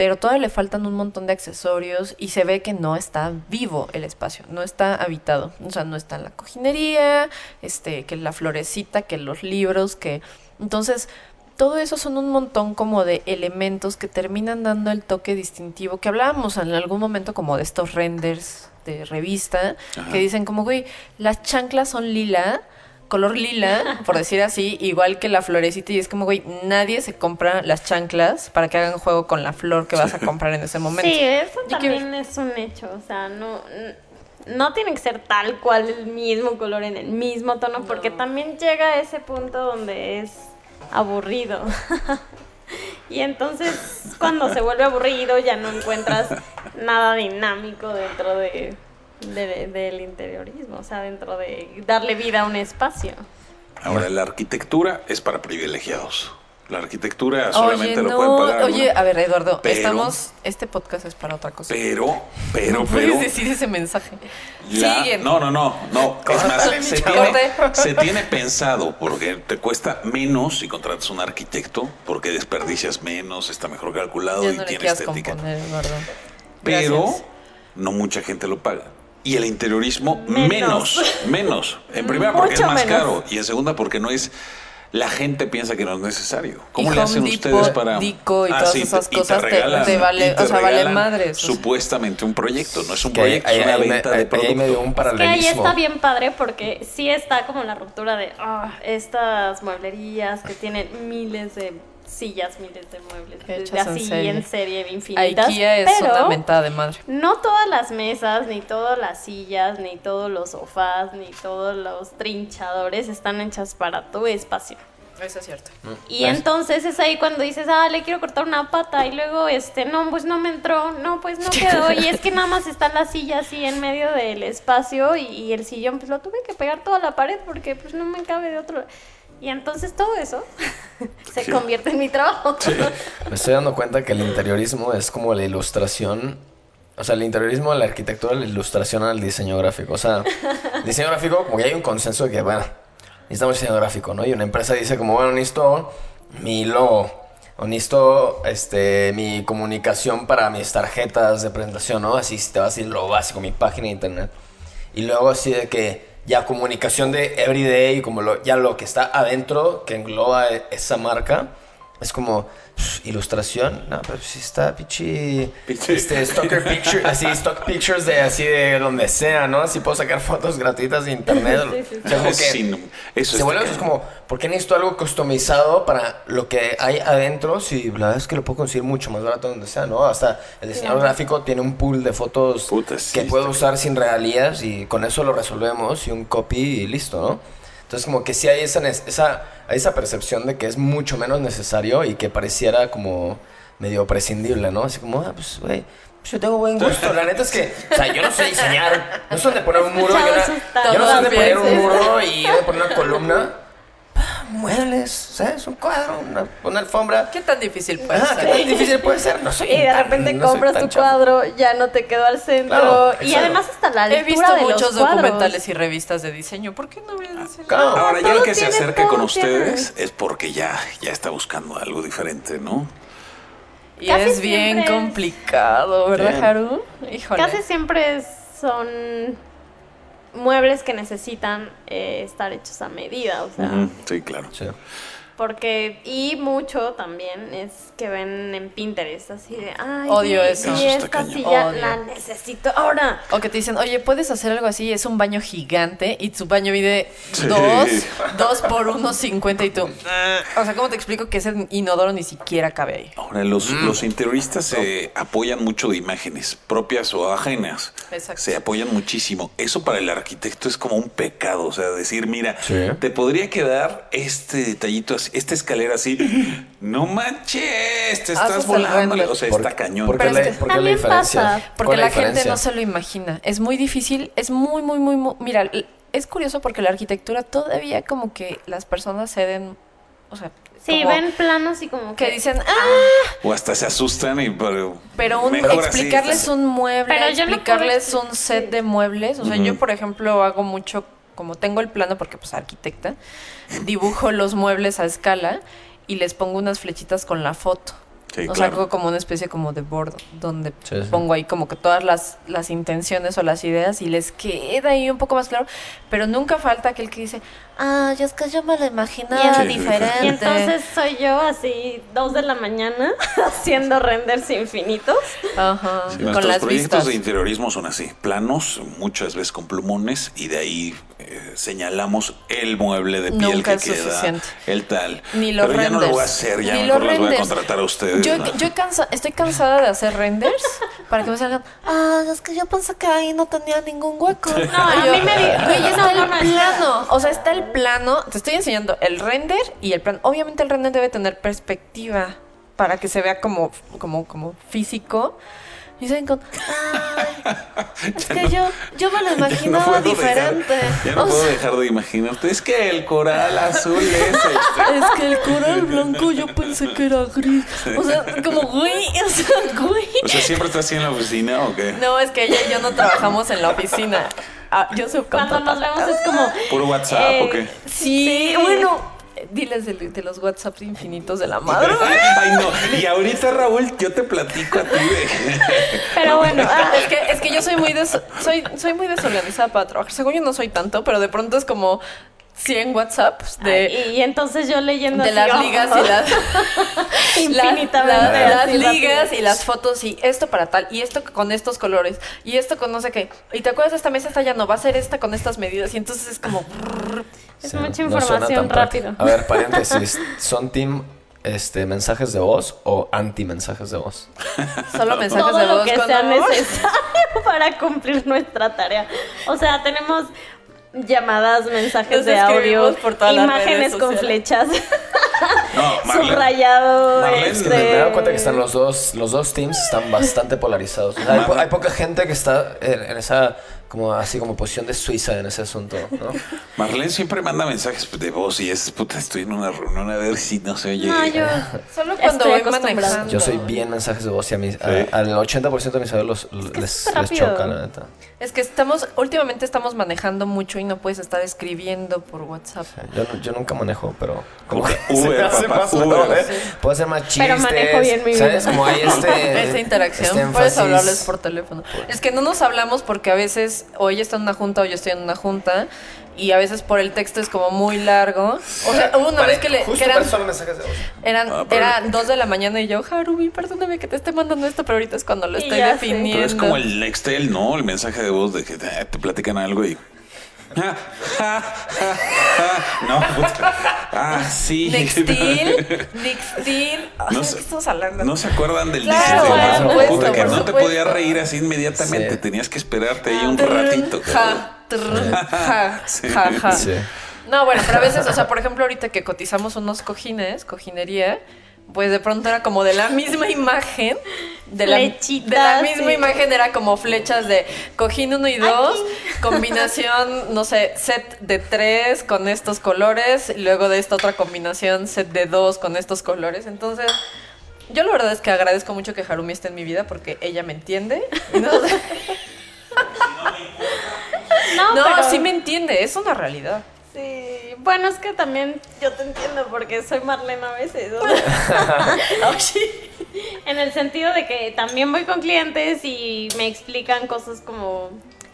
pero todavía le faltan un montón de accesorios y se ve que no está vivo el espacio, no está habitado. O sea, no está la cojinería, este, que la florecita, que los libros, que. Entonces, todo eso son un montón como de elementos que terminan dando el toque distintivo, que hablábamos en algún momento como de estos renders de revista, Ajá. que dicen como, güey, las chanclas son lila, color lila, por decir así, igual que la florecita, y es como, güey, nadie se compra las chanclas para que hagan juego con la flor que vas a comprar en ese momento. Sí, eso Y que- también es un hecho. O sea, no, no tiene que ser tal cual el mismo color en el mismo tono, porque también llega a ese punto donde es aburrido. [LAUGHS] y entonces, cuando se vuelve aburrido, ya no encuentras nada dinámico dentro de, de- del interiorismo, o sea, dentro de darle vida a un espacio. Ahora, la arquitectura es para privilegiados. La arquitectura Oye, solamente lo pueden pagar. oye, algunos. a ver, Eduardo, Pero- estamos, este podcast es para otra cosa. Pero, [LAUGHS] pero, no pero. puedes decir ese mensaje. La- Siguen. no, no, no, no. Es más, se tiene, Corte. se tiene pensado porque te cuesta menos si contratas un arquitecto, porque desperdicias menos, está mejor calculado Ya y no le tiene estética. componer, Eduardo. Pero Gracias. no mucha gente lo paga. Y el interiorismo Menos. menos, menos. En primera porque es Mucho más menos. caro y en segunda porque no es la gente piensa que no es necesario. ¿Cómo Y le Home hacen Depot, ustedes para Ah, Dico y todas esas te cosas te- regalan- te vale- y te o sea, vale madres. Supuestamente un proyecto, no es un proyecto, ahí- es una me, venta de ahí- ahí me dio producto. un Que ahí paralelismo. está bien padre porque sí está como la ruptura de ah, estas mueblerías que tienen miles de sillas, miles de muebles, Hechas de en así serie. en serie infinitas. IKEA es pero una mentada de madre. no todas las mesas, ni todas las sillas, ni todos los sofás, ni todos los trinchadores están hechas para tu espacio. Eso es cierto. Y entonces es ahí cuando dices, ah, le quiero cortar una pata y luego, este, no, pues no me entró, no, pues no [LAUGHS] quedó. Y es que nada más está la silla así en medio del espacio y, y el sillón, pues lo tuve que pegar toda la pared porque pues no me cabe de otro. Y entonces todo eso [LAUGHS] se Sí. convierte en mi trabajo. [LAUGHS] Me estoy dando cuenta que el interiorismo es como la ilustración. O sea, el interiorismo, la arquitectura, la ilustración al diseño gráfico. O sea, [LAUGHS] diseño gráfico, como que hay un consenso de que, bueno, necesitamos diseño gráfico, ¿no? Y una empresa dice como, bueno, necesito mi logo. Necesito este, mi comunicación para mis tarjetas de presentación, ¿no? Así te va a decir lo básico, mi página de internet. Y luego así de que ya comunicación de everyday, como lo, ya lo que está adentro, que engloba e- esa marca, es como ilustración. No, pero si está pichi. Pichi. Este, Stocker Picture, así, stock pictures de así de donde sea, ¿no? Así puedo sacar fotos gratuitas de internet. Sí, sí, sí. O sea, como que Sí, eso se está vuelve cañón. eso, es como, ¿por qué necesito algo customizado para lo que hay adentro? Si la verdad es que lo puedo conseguir mucho más barato donde sea, ¿no? Hasta el diseñador gráfico tiene un pool de fotos Puta, sí, que puedo usar sin regalías y con eso lo resolvemos y un copy y listo, ¿no? Entonces como que sí hay esa, esa, hay esa percepción de que es mucho menos necesario y que pareciera como medio prescindible, ¿no? Así como, ah, pues, güey, pues yo tengo buen gusto. La neta es que, o sea, yo no sé diseñar, no sé dónde poner un muro, yo, asustado yo no sé dónde también, poner un muro y dónde poner una columna. Ah, Muebles, ¿sabes? Un cuadro, una, una alfombra. ¿Qué tan difícil puede Ah, ¿qué ser? tan difícil puede ser? No soy Y de tan- repente no compras tu cuadro, ya no te quedó al centro. Claro, y exacto. además hasta la He altura visto de muchos los cuadros. documentales y revistas de diseño. ¿Por qué no voy a decir Claro. Ahora ya el que se todo con ustedes tiene. es porque ya, ya está buscando algo diferente, ¿no? Y Casi es bien siempre complicado, ¿verdad, Bien. Haru? Híjole. Casi siempre son muebles que necesitan eh, estar hechos a medida, o sea, Sí, claro. Sí. Porque y mucho también es que ven en Pinterest así de, ay, Odio y- eso. y Eso está esta silla Odio. la necesito ahora. O que te dicen, oye, puedes hacer algo así, es un baño gigante y tu baño mide Sí. dos, dos por unos cincuenta y tú. O sea, ¿cómo te explico que ese inodoro ni siquiera cabe ahí? Ahora, los, Mm. los interioristas se apoyan mucho de imágenes propias o ajenas. Exacto. Se apoyan muchísimo. Eso para el arquitecto es como un pecado. O sea, decir, mira, Sí. te podría quedar este detallito así, esta escalera así. No manches, te estás Haces el volando. O sea, ¿Por- está cañón. ¿Por qué Pero la, es que por qué la también diferencia? pasa. Porque ¿Cuál es la gente no se lo imagina. Es muy difícil, es muy, muy, muy, muy- Mira, es curioso porque la arquitectura todavía como que las personas ceden, o sea, Sí, como ven planos y como que que dicen, ah, O hasta se asustan y pero, pero un, así, explicarles un mueble, Pero yo no explicarles puedo un set de muebles. O sea, yo, por ejemplo, hago mucho, como tengo el plano, porque pues arquitecta, dibujo los muebles a escala. y les pongo unas flechitas con la foto. Sí, o sea, claro. hago como una especie como de board donde Sí, sí. pongo ahí como que todas las, las intenciones o las ideas y les queda ahí un poco más claro, pero nunca falta aquel que dice, ah, ya es que yo me lo imaginaba diferente. Y entonces soy yo así, dos de la mañana, [LAUGHS] haciendo renders infinitos. Ajá, Sí, con nuestros las proyectos vistas. de interiorismo son así, planos, muchas veces con plumones, y de ahí eh, señalamos el mueble de piel Nunca que es queda, suficiente. el tal. Ni los Pero ya no renders. lo voy a hacer, ya Ni mejor los las voy a renders. contratar a ustedes. Yo, ¿no? yo he cansa- estoy cansada de hacer renders [LAUGHS] para que me salgan. Ah, es que yo pensé que ahí no tenía ningún hueco. No, a mí me di- Güey, está no, el no, no, plano. O sea, está el plano. Te estoy enseñando el render y el plano. Obviamente, el render debe tener perspectiva para que se vea como, como, como físico. Y saben con. Ay, es [LAUGHS] que yo, yo me lo [LAUGHS] Ya no imaginaba diferente. Dejar, ya no O puedo sea, dejar de imaginarte. Es que el coral azul es este. [LAUGHS] Es que el coral blanco yo pensé que era gris. O sea, como, güey, o sea, güey. O sea, ¿siempre estás así en la oficina o qué? No, es que ella y yo no trabajamos en la oficina. Ah, yo soy Cuando nos vemos es como... ¿Puro WhatsApp eh, o qué? Sí, bueno. Diles de, de los WhatsApps infinitos de la madre. Ay, no. Y ahorita, Raúl, yo te platico a ti de. Pero bueno, ah, Es que, es que yo soy muy des- soy, soy muy desorganizada para trabajar. Según yo no soy tanto, pero de pronto es como 100 WhatsApps de, y entonces yo leyendo de así, las oh, ligas y [LAUGHS] las Infinitamente las, las ligas rápido. y las fotos y esto para tal y esto con estos colores y esto con no sé qué y te acuerdas de esta mesa esta ya no va a ser esta con estas medidas y entonces es como Es Sí, mucha no información práctico. rápido. A ver, paréntesis. ¿Son team este, mensajes de voz o anti mensajes de voz? [LAUGHS] solo mensajes todo de lo voz que con sea amor. necesario [LAUGHS] para cumplir nuestra tarea. O sea, tenemos llamadas, mensajes Nos de audio, por todas imágenes con flechas, No, [LAUGHS] Marlene. subrayado. Marlene, este, me, me he dado cuenta que están los dos, los dos teams están bastante polarizados. O sea, hay, po- hay poca gente que está en, en esa como así como posición de Suiza en ese asunto, ¿no? [LAUGHS] Marlene siempre manda mensajes de voz y es puta, estoy en una reunión a ver si no se oye. No, yo [LAUGHS] Solo cuando Estoy voy manejando. Yo soy bien mensajes de voz y a mí, Sí. a- al 80% de mis amigos que les, les choca, la neta. Es que estamos, últimamente estamos manejando mucho y no puedes estar escribiendo por WhatsApp. Yo, no- yo nunca manejo, pero como Uber, que [LAUGHS] se me hace papá, más Uber. ¿eh? Puedo hacer más chistes. Pero manejo bien mi ¿Sabes? vida. Como hay este... Esa interacción, este puedes hablarles por teléfono. Es que no nos hablamos porque a veces o ella está en una junta o yo estoy en una junta y a veces por el texto es como muy largo. O sea, hubo una vez que, le, Justo que eran, mensajes de voz. eran, Ah, eran dos de la mañana y yo, Harumi, perdóname que te esté mandando esto, pero ahorita es cuando lo estoy sé. definiendo. Pero es como el Nextel, ¿no? El mensaje de voz de que te platican algo y. Ja, ja, ja, ja. No, puta. Ah, sí. Nextil. [LAUGHS] Ay, No ¿de sé- estamos hablando? No se acuerdan del Claro, Puta, supuesto, que no te podías reír así inmediatamente. Sí. Tenías que esperarte ahí un ratito. Ja, trrr, [LAUGHS] ja, ja, ja. Sí. No, bueno, pero a veces, o sea, por ejemplo, ahorita que cotizamos unos cojines, cojinería, pues de pronto era como de la misma imagen, de la, Flechitas, de la misma sí. imagen era como flechas de cojín 1 y 2, combinación, no sé, set de 3 con estos colores, y luego de esta otra combinación, set de 2 con estos colores. Entonces, yo la verdad es que agradezco mucho que Harumi esté en mi vida porque ella me entiende. ¿no? [LAUGHS] No, No, pero- sí me entiende, es una realidad. Sí, bueno, es que también yo te entiendo porque soy Marlene a veces. o sea, [LAUGHS] [LAUGHS] en el sentido de que también voy con clientes y me explican cosas como,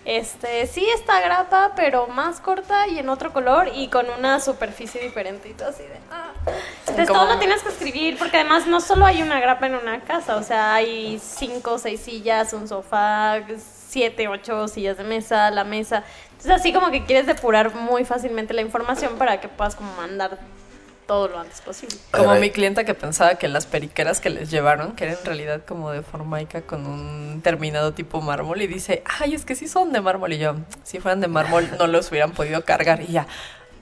este, sí, esta grapa, pero más corta y en otro color y con una superficie diferente y todo así de... Ah. Entonces todo lo tienes que escribir porque además no solo hay una grapa en una casa, o sea, hay cinco o seis sillas, un sofá, siete, ocho sillas de mesa, la mesa. Entonces así como que quieres depurar muy fácilmente la información para que puedas como mandar todo lo antes posible. Como mi clienta que pensaba que las periqueras que les llevaron, que eran en realidad como de formaica con un terminado tipo mármol, y dice, ay, es que sí son de mármol. Y yo, si fueran de mármol, no los hubieran podido cargar. Y ya,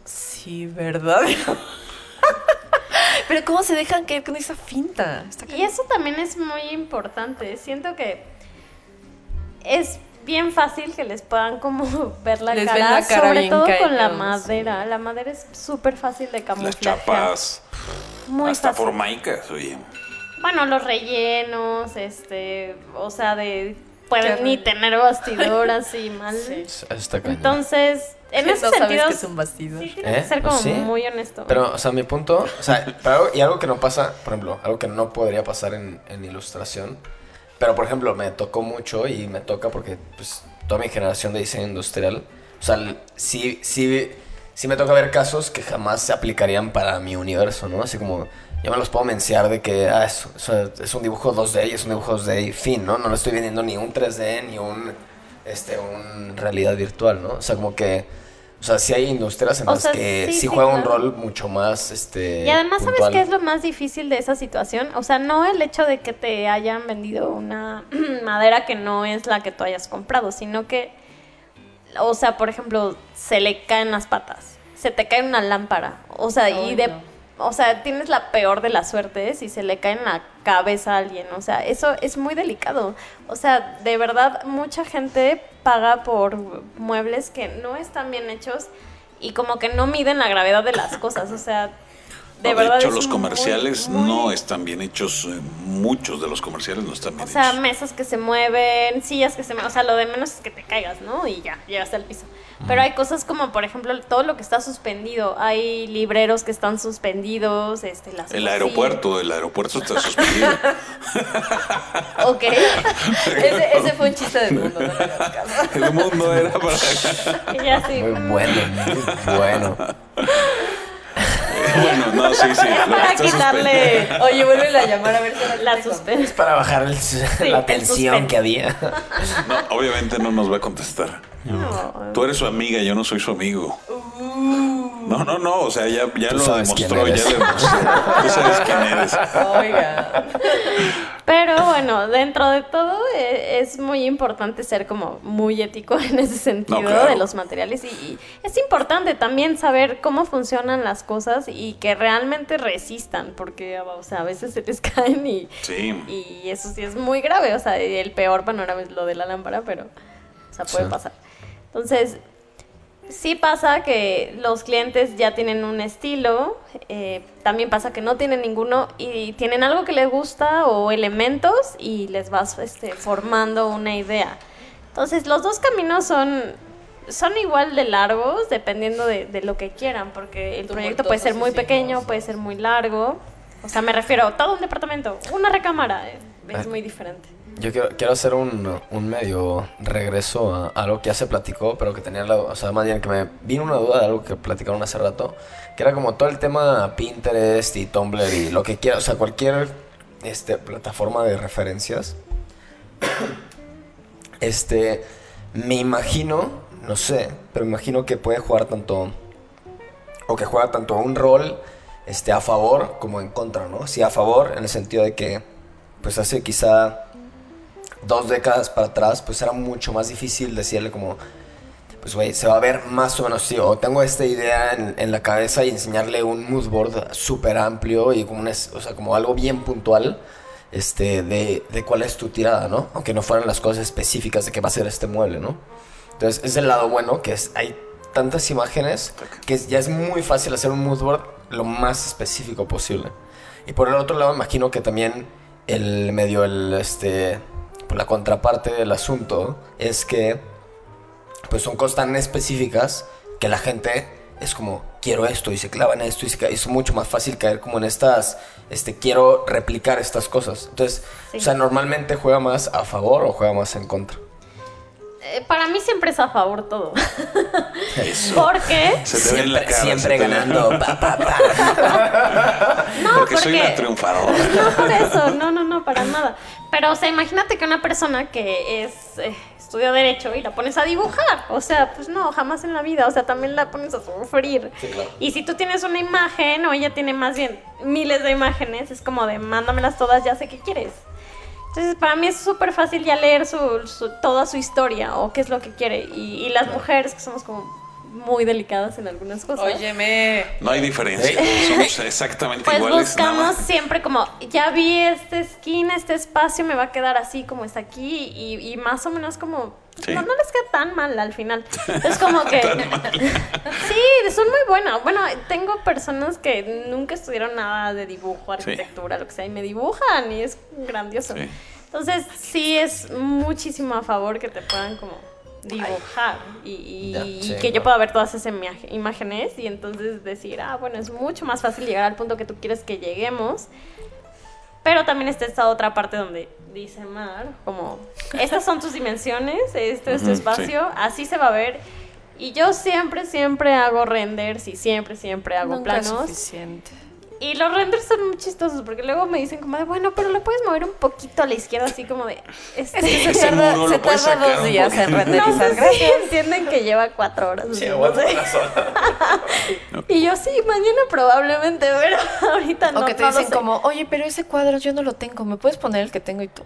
sí, ¿verdad? Pero ¿cómo se dejan caer con esa finta? Y eso también es muy importante. Siento que es bien fácil que les puedan como [LAUGHS] ver la Les cara, la cara sobre todo con la madera. La madera es súper fácil de Las camuflajear. chapas. Muy hasta fácil. formaicas, oye. Bueno, los rellenos, este, o sea, de pueden ni tener bastidor así mal. [LAUGHS] Cañón. Entonces, en ese sabes sentido, que es un bastidor. sí tienes ¿Eh? que ser Pues como sí. muy honesto. Pero, o sea, mi punto, o sea, pero y algo que no pasa, por ejemplo, algo que no podría pasar en, en ilustración, pero por ejemplo, me tocó mucho y me toca porque, pues, toda mi generación de diseño industrial, o sea, sí, sí, sí me toca ver casos que jamás se aplicarían para mi universo, ¿no? Así como, yo me los puedo menciar de que, ah, es, es un dibujo 2D y es un dibujo 2D y fin, ¿no? No le estoy vendiendo ni un 3D ni un, este, un realidad virtual, ¿no? O sea, como que... O sea, sí hay industrias en O las sea, que sí, sí, sí, juega un rol mucho más, este... Y además, ¿sabes qué es lo más difícil de esa situación? O sea, no el hecho de que te hayan vendido una [CLEARS THROAT] madera que no es la que tú hayas comprado, sino que, o sea, por ejemplo, se le caen las patas, se te cae una lámpara, o sea, y de... no. O sea, tienes la peor de las suertes si se le cae en la cabeza a alguien. O sea, eso es muy delicado. O sea, de verdad, mucha gente paga por muebles que no están bien hechos y como que no miden la gravedad de las cosas. O sea, de No, hecho, los comerciales muy- no están bien hechos. eh, muchos de los comerciales no están bien O sea, hechos. mesas que se mueven, sillas que se mueven. O sea, lo de menos es que te caigas, ¿no? Y ya, llegas al piso. Pero hay cosas como, por ejemplo, todo lo que está suspendido. Hay libreros que están suspendidos. Este, las El aeropuerto, el aeropuerto está suspendido. [LAUGHS] Ok. [LAUGHS] Ese, ese fue un chiste del mundo, no. [LAUGHS] El mundo era para. Ya sí. Muy bueno, muy bueno. [LAUGHS] Bueno, no, sí, sí. Para quitarle Oye, vuelve a llamar a ver si la contesto. suspensión. Para bajar el- la tensión que había. No, obviamente no nos va a contestar. Tú eres su amiga, yo no soy su amigo. No, no, no, o sea, ya, ya lo demostró, ya demostró. Tú sabes quién eres. Oiga. Pero bueno, dentro de todo eh, es muy importante ser como muy ético en ese sentido No, claro. de los materiales y, y es importante también saber cómo funcionan las cosas y que realmente resistan porque o sea, a veces se les [LAUGHS] caen y, Sí. y eso sí es muy grave, o sea, el peor panorama es lo de la lámpara, pero o sea, puede Sí. pasar. Entonces, Sí pasa que los clientes ya tienen un estilo, eh, también pasa que no tienen ninguno y tienen algo que les gusta o elementos y les vas este, formando una idea. Entonces los dos caminos son, son igual de largos dependiendo de, de lo que quieran, porque el proyecto puede ser muy pequeño, puede ser muy largo. O sea, me refiero a todo un departamento, una recámara, eh, es Ah. muy diferente. Yo quiero, quiero hacer un, un medio regreso a algo que ya se platicó, pero que tenía la, o sea, más bien que me vino una duda de algo que platicaron hace rato, que era como todo el tema Pinterest y Tumblr y lo que quiera, o sea, cualquier este, plataforma de referencias. Este, me imagino, no sé, pero me imagino que puede jugar tanto, o que juega tanto un rol este, a favor como en contra, ¿no? Sí, a favor en el sentido de que, pues hace quizá dos décadas para atrás, pues era mucho más difícil decirle como, pues güey, se va a ver más o menos así, o tengo esta idea en, en la cabeza y enseñarle un mood board súper amplio y como, un es- o sea, como algo bien puntual este, de, de cuál es tu tirada, ¿no? Aunque no fueran las cosas específicas de qué va a ser este mueble, ¿no? Entonces, es el lado bueno, que es, hay tantas imágenes que ya es muy fácil hacer un mood board lo más específico posible. Y por el otro lado, imagino que también el medio, el, este, la contraparte del asunto es que, pues son cosas tan específicas que la gente es como, quiero esto, y se clavan en esto, y se es mucho más fácil caer como en estas, este, quiero replicar estas cosas. Entonces, Sí. o sea, normalmente juega más a favor o juega más en contra. Eh, para mí siempre es a favor todo. [LAUGHS] Eso. Porque Se te ve en la cara. siempre se te ve- ganando. pa, pa, pa. no, Porque soy una triunfadora. [LAUGHS] No por eso, no, no, no, para nada. Pero, o sea, imagínate que una persona que es eh, estudia derecho y la pones a dibujar. O sea, pues no, jamás en la vida. O sea, también la pones a sufrir. Y si tú tienes una imagen o ella tiene más bien miles de imágenes, es como de mándamelas todas, ya sé qué quieres. Entonces, para mí es súper fácil ya leer su, su- toda su historia o qué es lo que quiere. Y, y las mujeres que somos como muy delicadas en algunas cosas. Óyeme. No hay diferencia. Somos exactamente Pues iguales. nada buscamos siempre como, ya vi esta esquina, este espacio me va a quedar así como está aquí y, y más o menos como, Sí. no, no les queda tan mal al final. [LAUGHS] Es como que... [LAUGHS] sí, son muy buenas. Bueno, tengo personas que nunca estudiaron nada de dibujo, arquitectura, lo que sea, y me dibujan y es grandioso. Sí. Entonces, sí es muchísimo a favor que te puedan como dibujar y, y- y que yo pueda ver todas esas imágenes y entonces decir, ah, bueno, es mucho más fácil llegar al punto que tú quieres que lleguemos. Pero también está esta otra parte donde dice Mar, como, estas son tus dimensiones, este es tu espacio, así se va a ver. Y yo siempre, siempre hago renders y siempre, siempre hago Nunca es planos. suficiente. Y los renders son muy chistosos porque luego me dicen como de, bueno, pero lo puedes mover un poquito a la izquierda, así como de... Este, [LAUGHS] Es que se tarda, se dos días en no renderizar. sé si Gracias. entienden que lleva cuatro horas. Sí, no sé. [LAUGHS] Y yo sí, mañana probablemente, pero [LAUGHS] ahorita no. o que te no dicen como, oye, pero ese cuadro yo no lo tengo, ¿me puedes poner el que tengo y tú?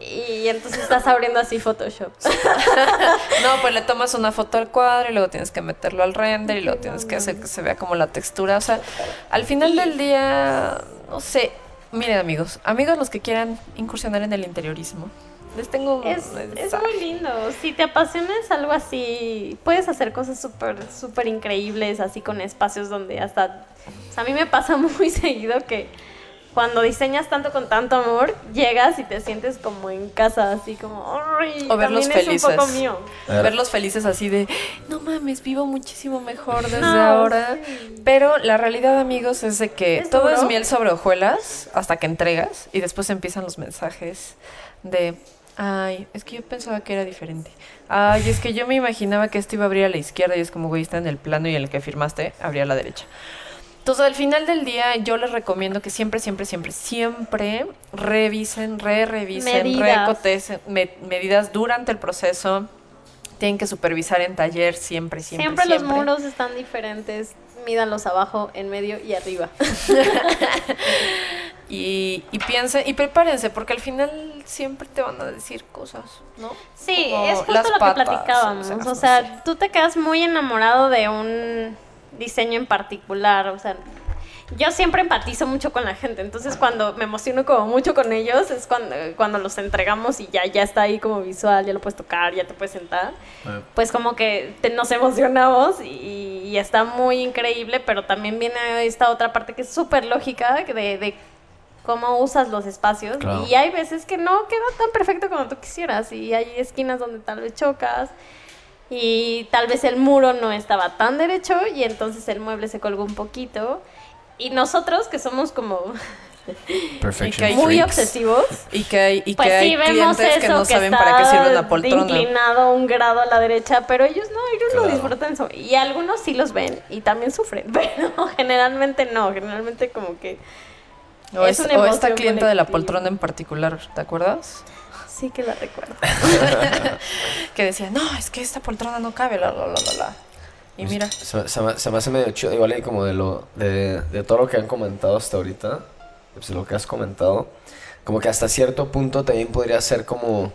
Y entonces estás abriendo así Photoshop. [LAUGHS] No, pues le tomas una foto al cuadro y luego tienes que meterlo al render y luego tienes que hacer que se vea como la textura. O sea, al final del día, no sé. Miren, amigos, amigos los que quieran incursionar en el interiorismo, les tengo un Es, es muy lindo. Si te apasionas algo así, puedes hacer cosas súper, súper increíbles, así con espacios donde hasta... o sea, a mí me pasa [LAUGHS] muy seguido que cuando diseñas tanto con tanto amor, llegas y te sientes como en casa, así como... "Ay, O verlos también es un poco felices. mío. Verlos felices así de, no mames, vivo muchísimo mejor desde No, ahora. Pero la realidad, amigos, es de que ¿Es todo es miel sobre hojuelas hasta que entregas y después empiezan los mensajes de, ay, es que yo pensaba que era diferente. Ay, es que yo me imaginaba que esto iba a abrir a la izquierda y es como, güey, está en el plano y en el que firmaste, abría a la derecha. Entonces, al final del día, yo les recomiendo que siempre, siempre, siempre, siempre revisen, re-revisen, Medidas. me- medidas durante el proceso. Tienen que supervisar en taller siempre, siempre, Siempre, siempre. los muros están diferentes. Mídanlos abajo, en medio y arriba. [LAUGHS] Y, y piensen, y prepárense, porque al final siempre te van a decir cosas, ¿no? Sí, Como es justo lo que platicábamos. o sea, O no sea, sé. tú te quedas muy enamorado de un diseño en particular. O sea, yo siempre empatizo mucho con la gente. Entonces, cuando me emociono como mucho con ellos, es cuando, cuando los entregamos y ya, ya está ahí como visual, ya lo puedes tocar, ya te puedes sentar. Pues como que te- nos emocionamos y, y está muy increíble, pero también viene esta otra parte que es súper lógica de, de cómo usas los espacios. Claro. Y hay veces que no queda tan perfecto como tú quisieras y hay esquinas donde tal vez chocas y tal vez el muro no estaba tan derecho y entonces el mueble se colgó un poquito. Y nosotros que somos como [LAUGHS] Hay muy freaks. obsesivos, Y que hay, y pues que hay sí vemos clientes eso que no saben está para qué sirve una poltrona. inclinado un grado a la derecha, pero ellos no, ellos lo Claro. disfrutan so- y algunos sí los ven y también sufren, [LAUGHS] pero generalmente no, generalmente como que O, es es- una o esta clienta de la colectiva. poltrona en particular, ¿te acuerdas? Sí que la recuerdo. [LAUGHS] Que decía, no, es que esta poltrona no cabe, la, la, la, la. Y mira, Se, se me, se me hace medio chido, igual y como de lo de, de todo lo que han comentado hasta ahorita, pues lo que has comentado, como que hasta cierto punto también podría ser como,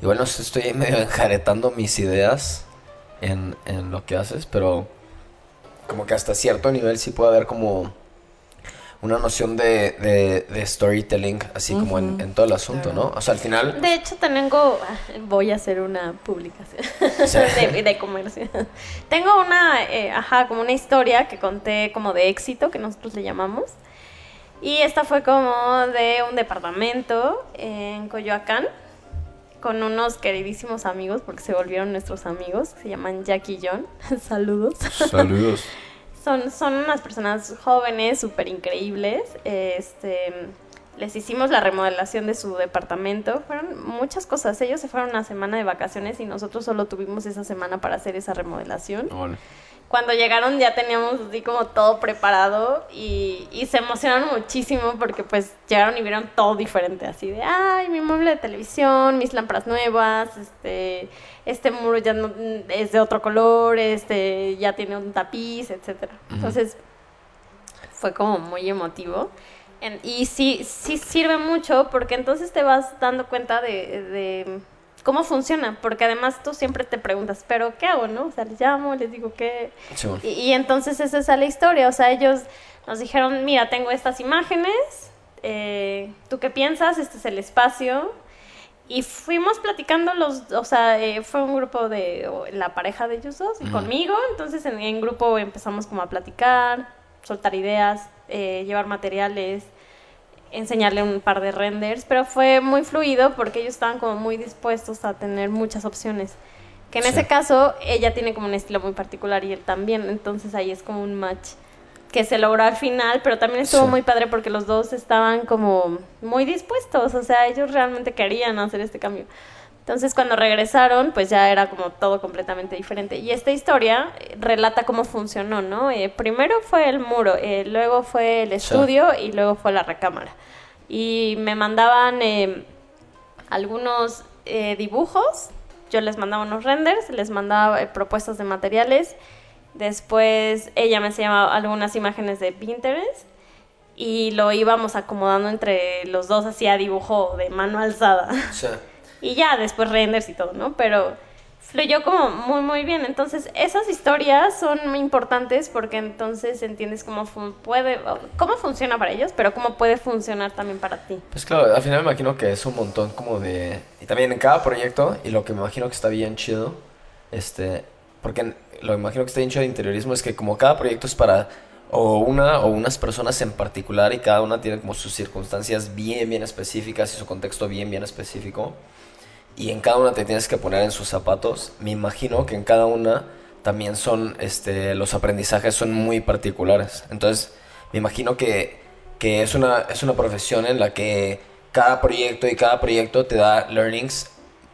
igual no sé, estoy medio enjaretando mis ideas en, en lo que haces, pero como que hasta cierto nivel sí puede haber como una noción de, de, de storytelling, así como en, todo el asunto, ¿no? O sea, al final... De hecho, tengo, voy a hacer una publicación [LAUGHS] Sí. de, de comercio. Tengo una, eh, ajá, como una historia que conté como de éxito, que nosotros le llamamos. Y esta fue como de un departamento en Coyoacán, con unos queridísimos amigos, porque se volvieron nuestros amigos, que se llaman Jack y John. [LAUGHS] Saludos. Saludos. Son, son unas personas jóvenes, súper increíbles. Este, les hicimos la remodelación de su departamento. Fueron muchas cosas. Ellos se fueron una semana de vacaciones y nosotros solo tuvimos esa semana para hacer esa remodelación. Vale. Cuando llegaron ya teníamos así como todo preparado y, y se emocionaron muchísimo porque pues llegaron y vieron todo diferente, así de, ay, mi mueble de televisión, mis lámparas nuevas, este, este muro ya no, es de otro color, este, ya tiene un tapiz, etcétera. Entonces fue como muy emotivo. En- y sí, sí sirve mucho porque entonces te vas dando cuenta de, de cómo funciona, porque además tú siempre te preguntas, pero ¿qué hago, no? O sea, les llamo, les digo que... Sí. Y, y entonces esa es la historia, o sea, ellos nos dijeron, mira, tengo estas imágenes, eh, ¿tú qué piensas? Este es el espacio. Y fuimos platicando los, o sea, eh, fue un grupo de la pareja de ellos dos y conmigo, entonces en, en grupo empezamos como a platicar, soltar ideas, eh, llevar materiales, enseñarle un par de renders, pero fue muy fluido porque ellos estaban como muy dispuestos a tener muchas opciones. Que en Sí. ese caso ella tiene como un estilo muy particular y él también, entonces ahí es como un match que se logró al final, pero también estuvo Sí. muy padre porque los dos estaban como muy dispuestos, o sea, ellos realmente querían hacer este cambio. Entonces cuando regresaron, pues ya era como todo completamente diferente. Y esta historia eh, relata cómo funcionó, ¿no? Eh, primero fue el muro, eh, luego fue el estudio y luego fue la recámara. Y me mandaban eh, algunos eh, dibujos, yo les mandaba unos renders, les mandaba eh, propuestas de materiales, después ella me enseñaba algunas imágenes de Pinterest y lo íbamos acomodando entre los dos, hacía dibujo de mano alzada. Sea, [LAUGHS] Y ya después renders y todo, ¿no? Pero fluyó como muy, muy bien. Entonces, esas historias son muy importantes porque entonces entiendes cómo fun- puede, cómo funciona para ellos, pero cómo puede funcionar también para ti. Pues claro, al final me imagino que es un montón como de... Y también en cada proyecto, y lo que me imagino que está bien chido, este... Porque lo que me imagino que está bien chido de interiorismo es que como cada proyecto es para o una o unas personas en particular y cada una tiene como sus circunstancias bien, bien específicas y su contexto bien, bien específico. Y en cada una te tienes que poner en sus zapatos. Me imagino que en cada una también son, este, los aprendizajes son muy particulares. Entonces, me imagino que, que es, una, es una profesión en la que cada proyecto y cada proyecto te da learnings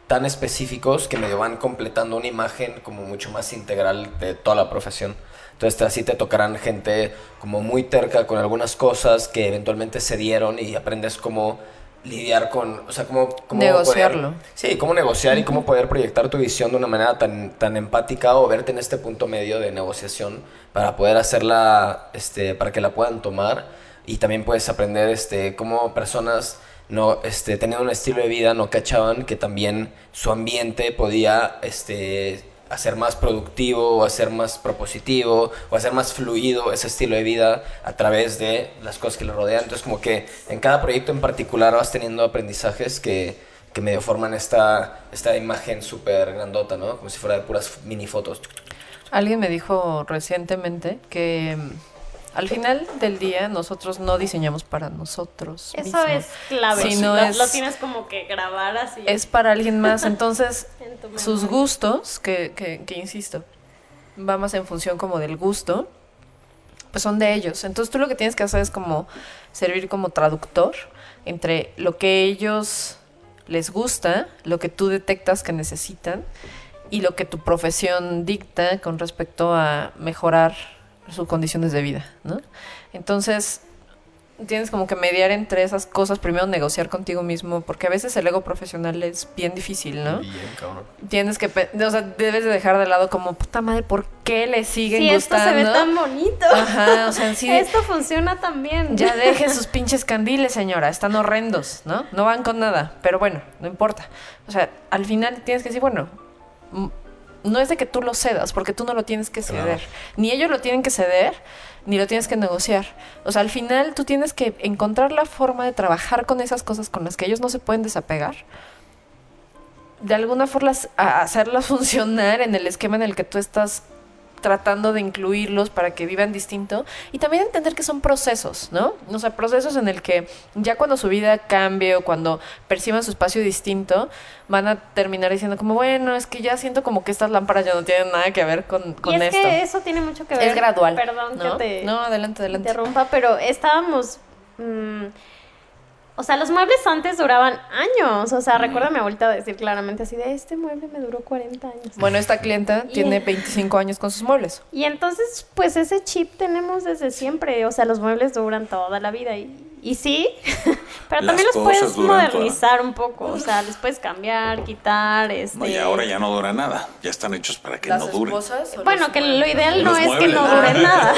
tan específicos que medio van completando una imagen como mucho más integral de toda la profesión. Entonces así te tocarán gente como muy terca con algunas cosas que eventualmente se dieron y aprendes cómo lidiar con, o sea, cómo, cómo Negociarlo. poder- sí, cómo negociar y cómo poder proyectar tu visión de una manera tan, tan empática o verte en este punto medio de negociación para poder hacerla, este, para que la puedan tomar y también puedes aprender, este, cómo personas no, este, teniendo un estilo de vida no cachaban que también su ambiente podía, este, hacer más productivo o hacer más propositivo o hacer más fluido ese estilo de vida a través de las cosas que le rodean. Entonces como que en cada proyecto en particular vas teniendo aprendizajes que, que medio forman esta, esta imagen súper grandota, ¿no? Como si fuera de puras mini fotos. Alguien me dijo recientemente que al final del día nosotros no diseñamos para nosotros. Eso mismos. es clave. Si no lo, es- lo tienes como que grabar así. Es para alguien más. [LAUGHS] Entonces, En sus gustos, que, que, que insisto, va más en función como del gusto, pues son de ellos. Entonces tú lo que tienes que hacer es como servir como traductor entre lo que ellos les gusta, lo que tú detectas que necesitan y lo que tu profesión dicta con respecto a mejorar sus condiciones de vida, ¿no? Entonces, tienes como que mediar entre esas cosas, primero negociar contigo mismo, porque a veces el ego profesional es bien difícil, ¿no? Bien, cabrón. Tienes que, o sea, debes de dejar de lado como, puta madre, ¿por qué le siguen Sí, esto gustando? se ve tan bonito. Ajá, o sea, sí, [LAUGHS] Esto funciona también. ya deje sus pinches candiles, señora, están horrendos, ¿no? No van con nada, pero bueno, no importa. O sea, al final tienes que decir, bueno, no es de que tú lo cedas, porque tú no lo tienes que ceder. Ni ellos lo tienen que ceder, ni lo tienes que negociar. O sea, al final tú tienes que encontrar la forma de trabajar con esas cosas con las que ellos no se pueden desapegar. De alguna forma hacerlas [LAUGHS] funcionar en el esquema en el que tú estás tratando de incluirlos para que vivan distinto y también entender que son procesos, ¿no? O sea, procesos en el que ya cuando su vida cambie o cuando perciban su espacio distinto, van a terminar diciendo como, bueno, es que ya siento como que estas lámparas ya no tienen nada que ver con, con y es esto. que eso tiene mucho que ver. Es gradual. Perdón ¿no? que te No, adelante, adelante. interrumpa, pero estábamos. mm, o sea, los muebles antes duraban años. O sea, recuerda a mi abuelita decir claramente así: de este mueble me duró 40 años. Bueno, esta clienta Y- tiene 25 años con sus muebles. Y entonces, pues ese chip tenemos desde siempre. O sea, los muebles duran toda la vida. Y, y sí, [LAUGHS] pero Las también los puedes duran toda- modernizar un poco. O sea, les puedes cambiar, quitar. Este... No, y ahora ya no dura nada. Ya están hechos para que ¿Las no duren. Bueno, que lo ideal no Los es que no Ah. dure [LAUGHS] nada.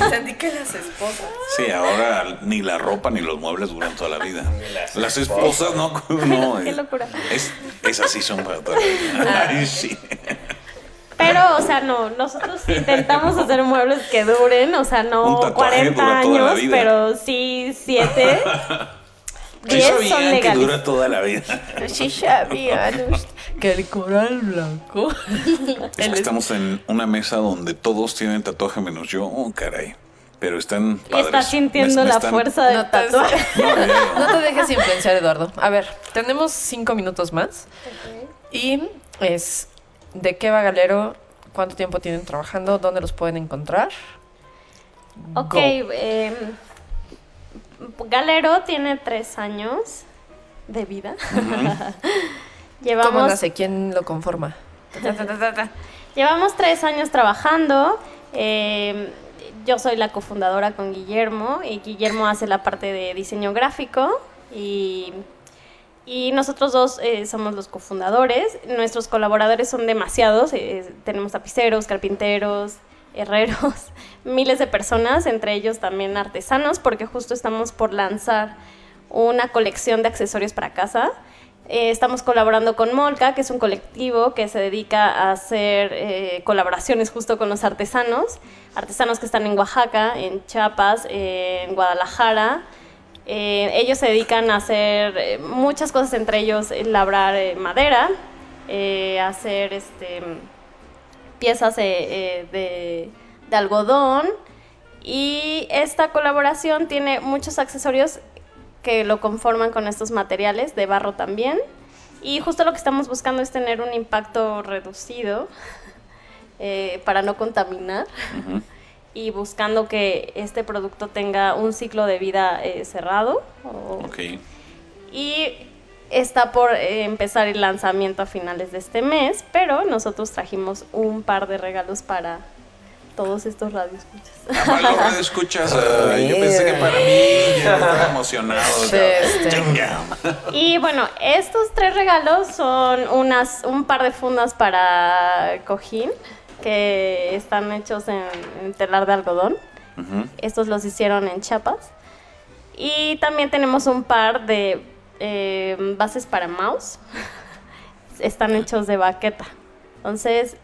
Entendí que las esposas. Sí, ahora ni la ropa ni los muebles duran toda la vida. Las esposas no, [LAUGHS] no Qué locura. Es, esas sí son para toda la vida. Ay, sí. Pero, o sea, no, nosotros [LAUGHS] intentamos hacer muebles que duren, o sea, no tatuaje 40 dura toda la años, pero sí 7. [LAUGHS] Sí 10 son sabían que dura toda la vida. Sí sabían [LAUGHS] que el coral blanco. Es que estamos en una mesa donde todos tienen tatuaje menos yo. Oh, caray. pero están padres. estás sintiendo Me- me la están- fuerza del No te- tatuaje. No, No te dejes influenciar, Eduardo. A ver, tenemos cinco minutos más. Y es de qué va Galero, cuánto tiempo tienen trabajando, dónde los pueden encontrar. Ok, em, Galero tiene tres años de vida. [LAUGHS] ¿Cómo Llevamos nace? ¿Quién lo conforma? Llevamos tres años trabajando. eh, yo soy la cofundadora con Guillermo y Guillermo hace la parte de diseño gráfico y, y nosotros dos eh, somos los cofundadores. Nuestros colaboradores son demasiados. eh, tenemos tapiceros, carpinteros, herreros, [LAUGHS] miles de personas, entre ellos también artesanos, porque justo estamos por lanzar una colección de accesorios para casa. Eh, estamos colaborando con Molca, que es un colectivo que se dedica a hacer colaboraciones justo con los artesanos, artesanos que están en Oaxaca, en Chiapas, en Guadalajara. Eh, ellos se dedican a hacer eh, muchas cosas, entre ellos eh, labrar madera, hacer este, piezas de, algodón. Y esta colaboración tiene muchos accesorios que lo conforman con estos materiales, de barro también. Y justo lo que estamos buscando es tener un impacto reducido [LAUGHS] para no contaminar y buscando que este producto tenga un ciclo de vida eh, cerrado. o- ok. y está por eh, empezar el lanzamiento a finales de este mes, pero nosotros trajimos un par de regalos para todos estos radioescuchas. Para los [LAUGHS] escuchas. ay, yo pensé que para mí ya estaba emocionado. Sí, este. Y bueno, estos tres regalos son unas, un par de fundas para cojín que están hechos en, en telar de algodón. Estos los hicieron en Chiapas. Y también tenemos un par de eh, bases para mouse. [LAUGHS] Están hechos de baqueta. Entonces,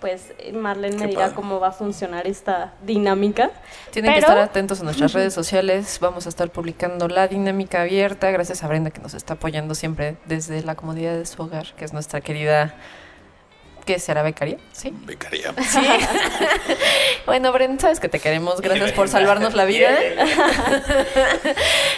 pues Marlene me dirá padre. cómo va a funcionar esta dinámica. Tienen que estar atentos a nuestras redes sociales. Vamos a estar publicando la dinámica abierta. Gracias a Brenda que nos está apoyando siempre desde la comodidad de su hogar, que es nuestra querida. ¿Qué será becaria? Sí. Becaria. Sí. [LAUGHS] bueno, Brenda, sabes que te queremos. Gracias por salvarnos la vida. [LAUGHS]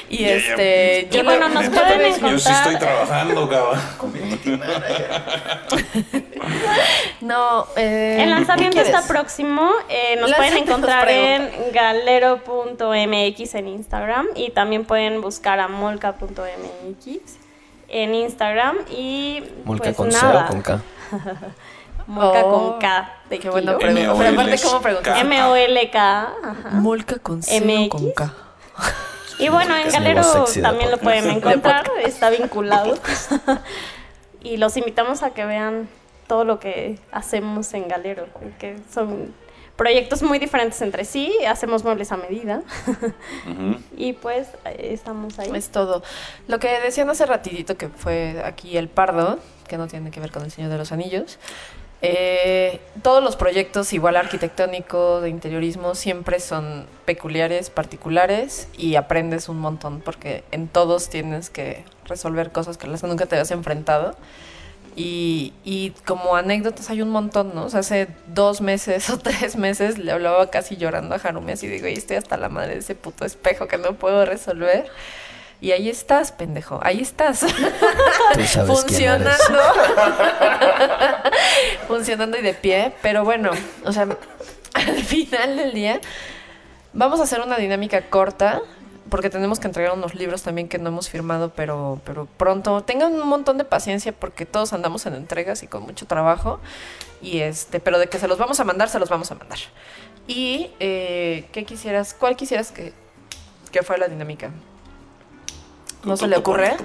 y este. Y bueno, nos pueden decir- Yo sí encontrar- estoy trabajando, cabrón. [LAUGHS] No, eh, El lanzamiento ¿qué está próximo. eh, nos pueden encontrar en galero.mx en Instagram y también pueden buscar a molca.mx en Instagram y Molca pues con C nada. o con K. Molca Oh, con K. de Qué buena kilo. pregunta. Pero aparte, ¿cómo M-O-L-K. preguntas? M-O-L-K. Molca con C con K. Y bueno, en Galero también lo pueden encontrar, está vinculado. [LAUGHS] y los invitamos a que vean todo lo que hacemos en Galero, que son proyectos muy diferentes entre sí, hacemos muebles a medida [LAUGHS] y pues eh, estamos ahí. Es todo. Lo que decían hace ratidito que fue aquí el pardo, que no tiene que ver con el Señor de los Anillos. Eh, todos los proyectos, igual arquitectónico, de interiorismo, siempre son peculiares, particulares y aprendes un montón porque en todos tienes que resolver cosas que las que nunca te habías enfrentado. Y, y como anécdotas hay un montón, ¿no? Hace dos meses [LAUGHS] o tres meses le hablaba casi llorando a Harumi así digo, y estoy hasta la madre de ese puto espejo que no puedo resolver. Y ahí estás, pendejo, ahí estás. Tú sabes. [LAUGHS] Funcionando. [LAUGHS] Funcionando y de pie. Pero bueno, o sea, al final del día vamos a hacer una dinámica corta. Porque tenemos que entregar unos libros también que no hemos firmado, pero, pero pronto. Tengan un montón de paciencia porque todos andamos en entregas y con mucho trabajo. Y este, pero de que se los vamos a mandar, se los vamos a mandar. Y eh, ¿qué quisieras? ¿Cuál quisieras que, que fuera la dinámica? ¿No se le ocurre?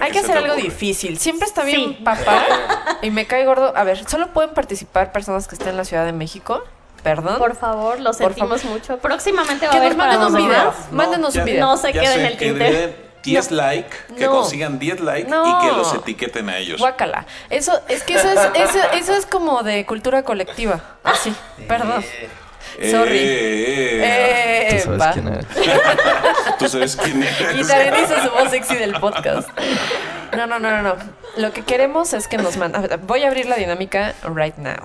Hay ¿qué que hacer algo difícil. Siempre está bien Sí. papá [LAUGHS] y me cae gordo. A ver, solo pueden participar personas que estén en la Ciudad de México. Perdón. Por favor, lo sentimos mucho. Próximamente va a haber para un video. Mándenos ya- un video. No se ya quede en el den 10 like, que No. consigan 10 like No. y que los etiqueten a ellos. Guácala. Eso, es que eso es, eso, eso es como de cultura colectiva. Así. [LAUGHS] Perdón. Sorry. Eh, eh, Eh, Tú sabes va. quién eres. [LAUGHS] Tú sabes quién eres. Y también hizo su voz sexy del podcast. No, no, no, no, no. Lo que queremos es que nos manden. Voy a abrir la dinámica right now.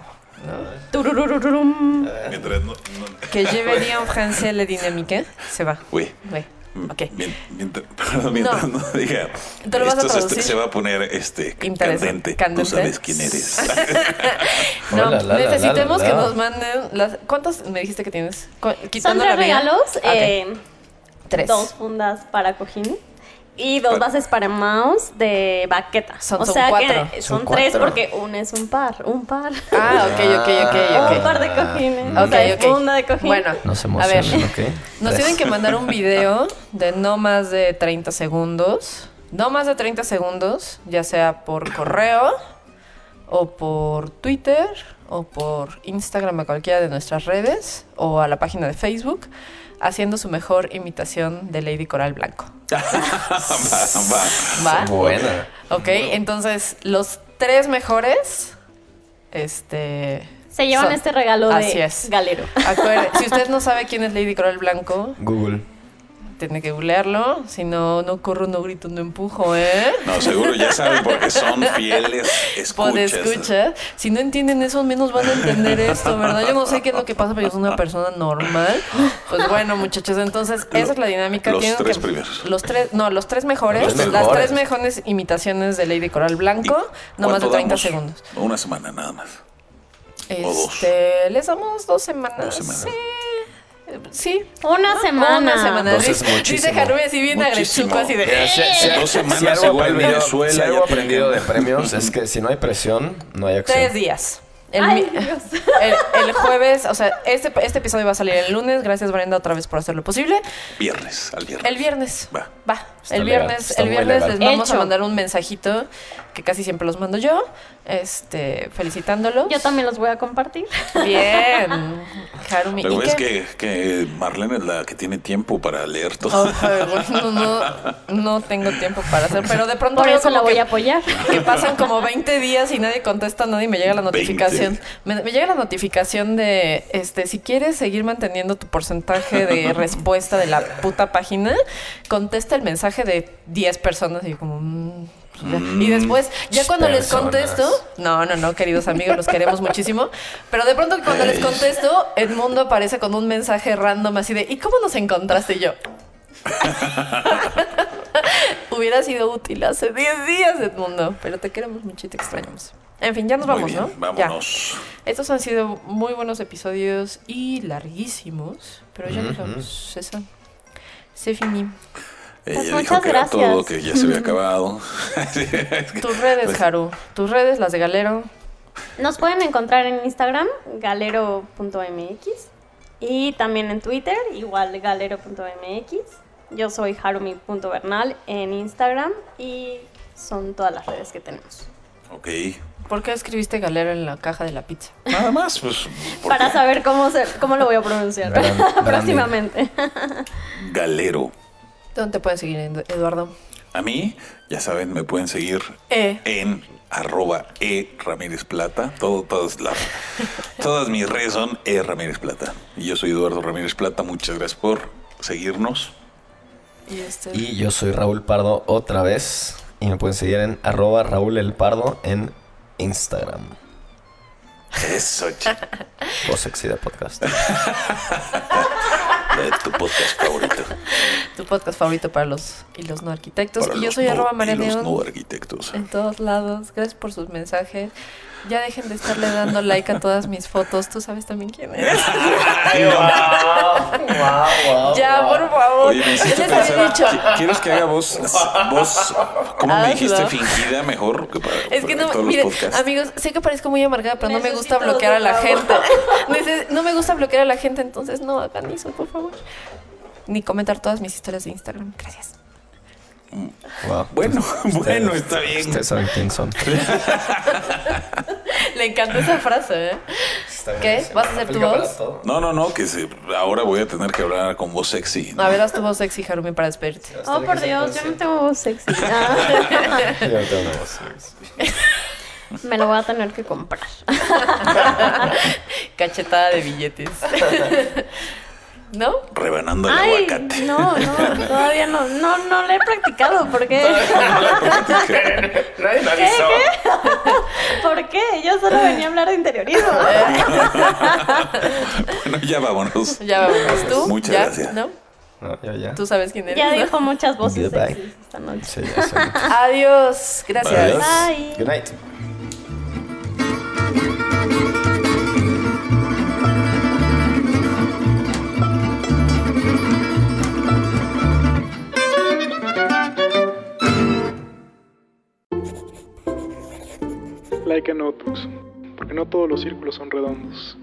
Tururururum. Mientras no. no- Que dire en français le dynamique. Se va. Güey. Oui. Ok. Mien- Mientras, [LAUGHS] perdón, mientras no, diga. ¿Te lo vas a esto se- va a poner este candente. Candente. Tú sabes quién eres. [LAUGHS] [LAUGHS] No, la, la. que nos manden las... ¿Cuántas me dijiste que tienes? Son tres regalos. Ok. eh, Tres. Dos fundas para cojín. Y dos bases para mouse de baqueta. Son- o son sea cuatro. que Son son, tres cuatro. porque uno es un par. Un par. Ah, ok, ok, ok, Un ok. par de cojines. Ok, o sea, ok. funda de cojín. Bueno, No se a ver. Nos Tres. tienen que mandar un video de no más de 30 segundos. No más de 30 segundos, ya sea por correo o por Twitter o por Instagram a cualquiera de nuestras redes o a la página de Facebook haciendo su mejor imitación de Lady Coral Blanco. [LAUGHS] va, va. ¿Va? Buena. Ok, entonces los tres mejores, este... Se llevan son- este regalo Así de es. galero. Si [LAUGHS] usted no sabe quién es Lady Coral Blanco, Google. Tiene que googlearlo. Si no, no corro, no grito, no empujo, ¿eh? No, seguro ya saben porque son fieles escuchas. escucha. Si no entienden eso, menos van a entender esto, ¿verdad? Yo no sé qué es lo que pasa, pero yo soy una persona normal. Pues bueno, muchachos, entonces esa es la dinámica. Los Tienen tres que- primeros. Los tres, no, los tres mejores. Los tres las mejores. tres mejores imitaciones de Lady Coral Blanco, no más de ¿Cuánto 30 damos? segundos. Una semana nada más. O dos. Este, les damos dos semanas. Dos semanas. Sí. Sí. Una semana. Una semana. Dos es Dice-. Harumi así bien Muchísimo. agrechuco, así de. Mira, si- si- Dos semanas si algo igual aprendido- Venezuela Si algo aprendido de premios es que si no hay presión, no hay acción. Tres días. El, Ay, [LAUGHS] el- el jueves, o sea, este, este episodio va a salir el lunes. Gracias, Brenda, otra vez por hacerlo posible. Viernes, al viernes. El viernes. Va. Va. El viernes, el viernes legal. les vamos a mandar un mensajito que casi siempre los mando yo, este, felicitándolos. Yo también los voy a compartir. Bien, [LAUGHS] Harumi. Lo ¿Y que es que, que Marlene es la que tiene tiempo para leer todo. Bueno, no, no tengo tiempo para hacer, pero de pronto Por eso la voy que- a apoyar. que pasan como 20 días y nadie contesta nada y me llega la notificación. Me, me llega la notificación de, este, si quieres seguir manteniendo tu porcentaje de [LAUGHS] respuesta de la puta página, contesta el mensaje de 10 personas y yo como... mm, ya. Y después, ya cuando les contesto, no, no, no, queridos amigos, los queremos muchísimo, pero de pronto cuando les contesto, Edmundo aparece con un mensaje random así de, ¿y cómo nos encontraste Y yo? [LAUGHS] Hubiera sido útil hace 10 días, Edmundo. Pero te queremos mucho y te extrañamos. En fin, ya nos vamos, bien, ¿no? Ya. Estos han sido muy buenos episodios y larguísimos. Pero ya nos vamos, César. Se finí. Ella Pues dijo muchas que era gracias. todo, que ya se había [LAUGHS] acabado. [LAUGHS] Tus redes, Pues- Haru. Tus redes, las de Galero. Nos pueden encontrar en Instagram, galero.mx. Y también en Twitter, igual galero.mx. Yo soy harumi.bernal en Instagram. Y son todas las redes que tenemos. ok. ¿Por qué escribiste Galero en la caja de la pizza? Nada más, pues. [LAUGHS] Para saber cómo, se, cómo lo voy a pronunciar Brand- próximamente. Galero. ¿Dónde te puedes seguir, Eduardo? A mí, ya saben, me pueden seguir Eh. en arroba e Ramírez Plata. Todo, todas, las, todas mis redes son e Ramírez Plata. Y yo soy Eduardo Ramírez Plata. Muchas gracias por seguirnos. Y este. Y yo soy Raúl Pardo otra vez. Y me pueden seguir en arroba Raúl el Pardo en Instagram. Eso, chico. O Sexy de Podcast. [LAUGHS] tu podcast favorito. [LAUGHS] Tu podcast favorito para los y los no arquitectos. Para y yo soy no- arroba y María no arquitectos. En todos lados. Gracias por sus mensajes. Ya dejen de estarle dando like a todas mis fotos. Tú sabes también quién eres. [LAUGHS] ya, por favor. Oye, me hiciste Ya les había pensar, dicho. ¿qui- ¿quieres que haga voz, voz ¿cómo me Hazlo. dijiste? Fingida mejor que para, Es que para no, todos miren, los podcasts. amigos, sé que parezco muy amargada, pero no me gusta bloquear a la gente. [LAUGHS] No me gusta bloquear a la gente, entonces no hagan eso, por favor. Ni comentar todas mis historias de Instagram. Gracias. Wow. Bueno, [LAUGHS] bueno, está bien. Ustedes saben quién son. [LAUGHS] Le encanta esa frase, ¿eh? ¿Qué? ¿Vas a hacer tu voz? No, no, no, que se, ahora voy a tener que hablar con voz sexy. ¿no? A ver, haz tu voz sexy, Harumi, para despedirte. Oh, por Dios, [LAUGHS] yo no tengo voz sexy. Ah, Yo no tengo una voz. me lo voy a tener que comprar. Cachetada de billetes. ¿No? Rebanando el Ay, aguacate. no, no, todavía no, no, no lo he practicado. ¿Por qué? [LAUGHS] Nadie lo avisó. ¿Por qué? Yo solo venía a hablar de interiorismo. [LAUGHS] bueno, ya vámonos. Ya vámonos. ¿Tú? Muchas ¿Ya? gracias. ¿No? No, ya, ya. ¿Tú sabes quién eres? Ya no? dijo muchas voces Goodbye. sexys esta noche. Sí, ya. Adiós. Gracias. Adiós. Bye. Good night. Like a Notebooks, porque no todos los círculos son redondos.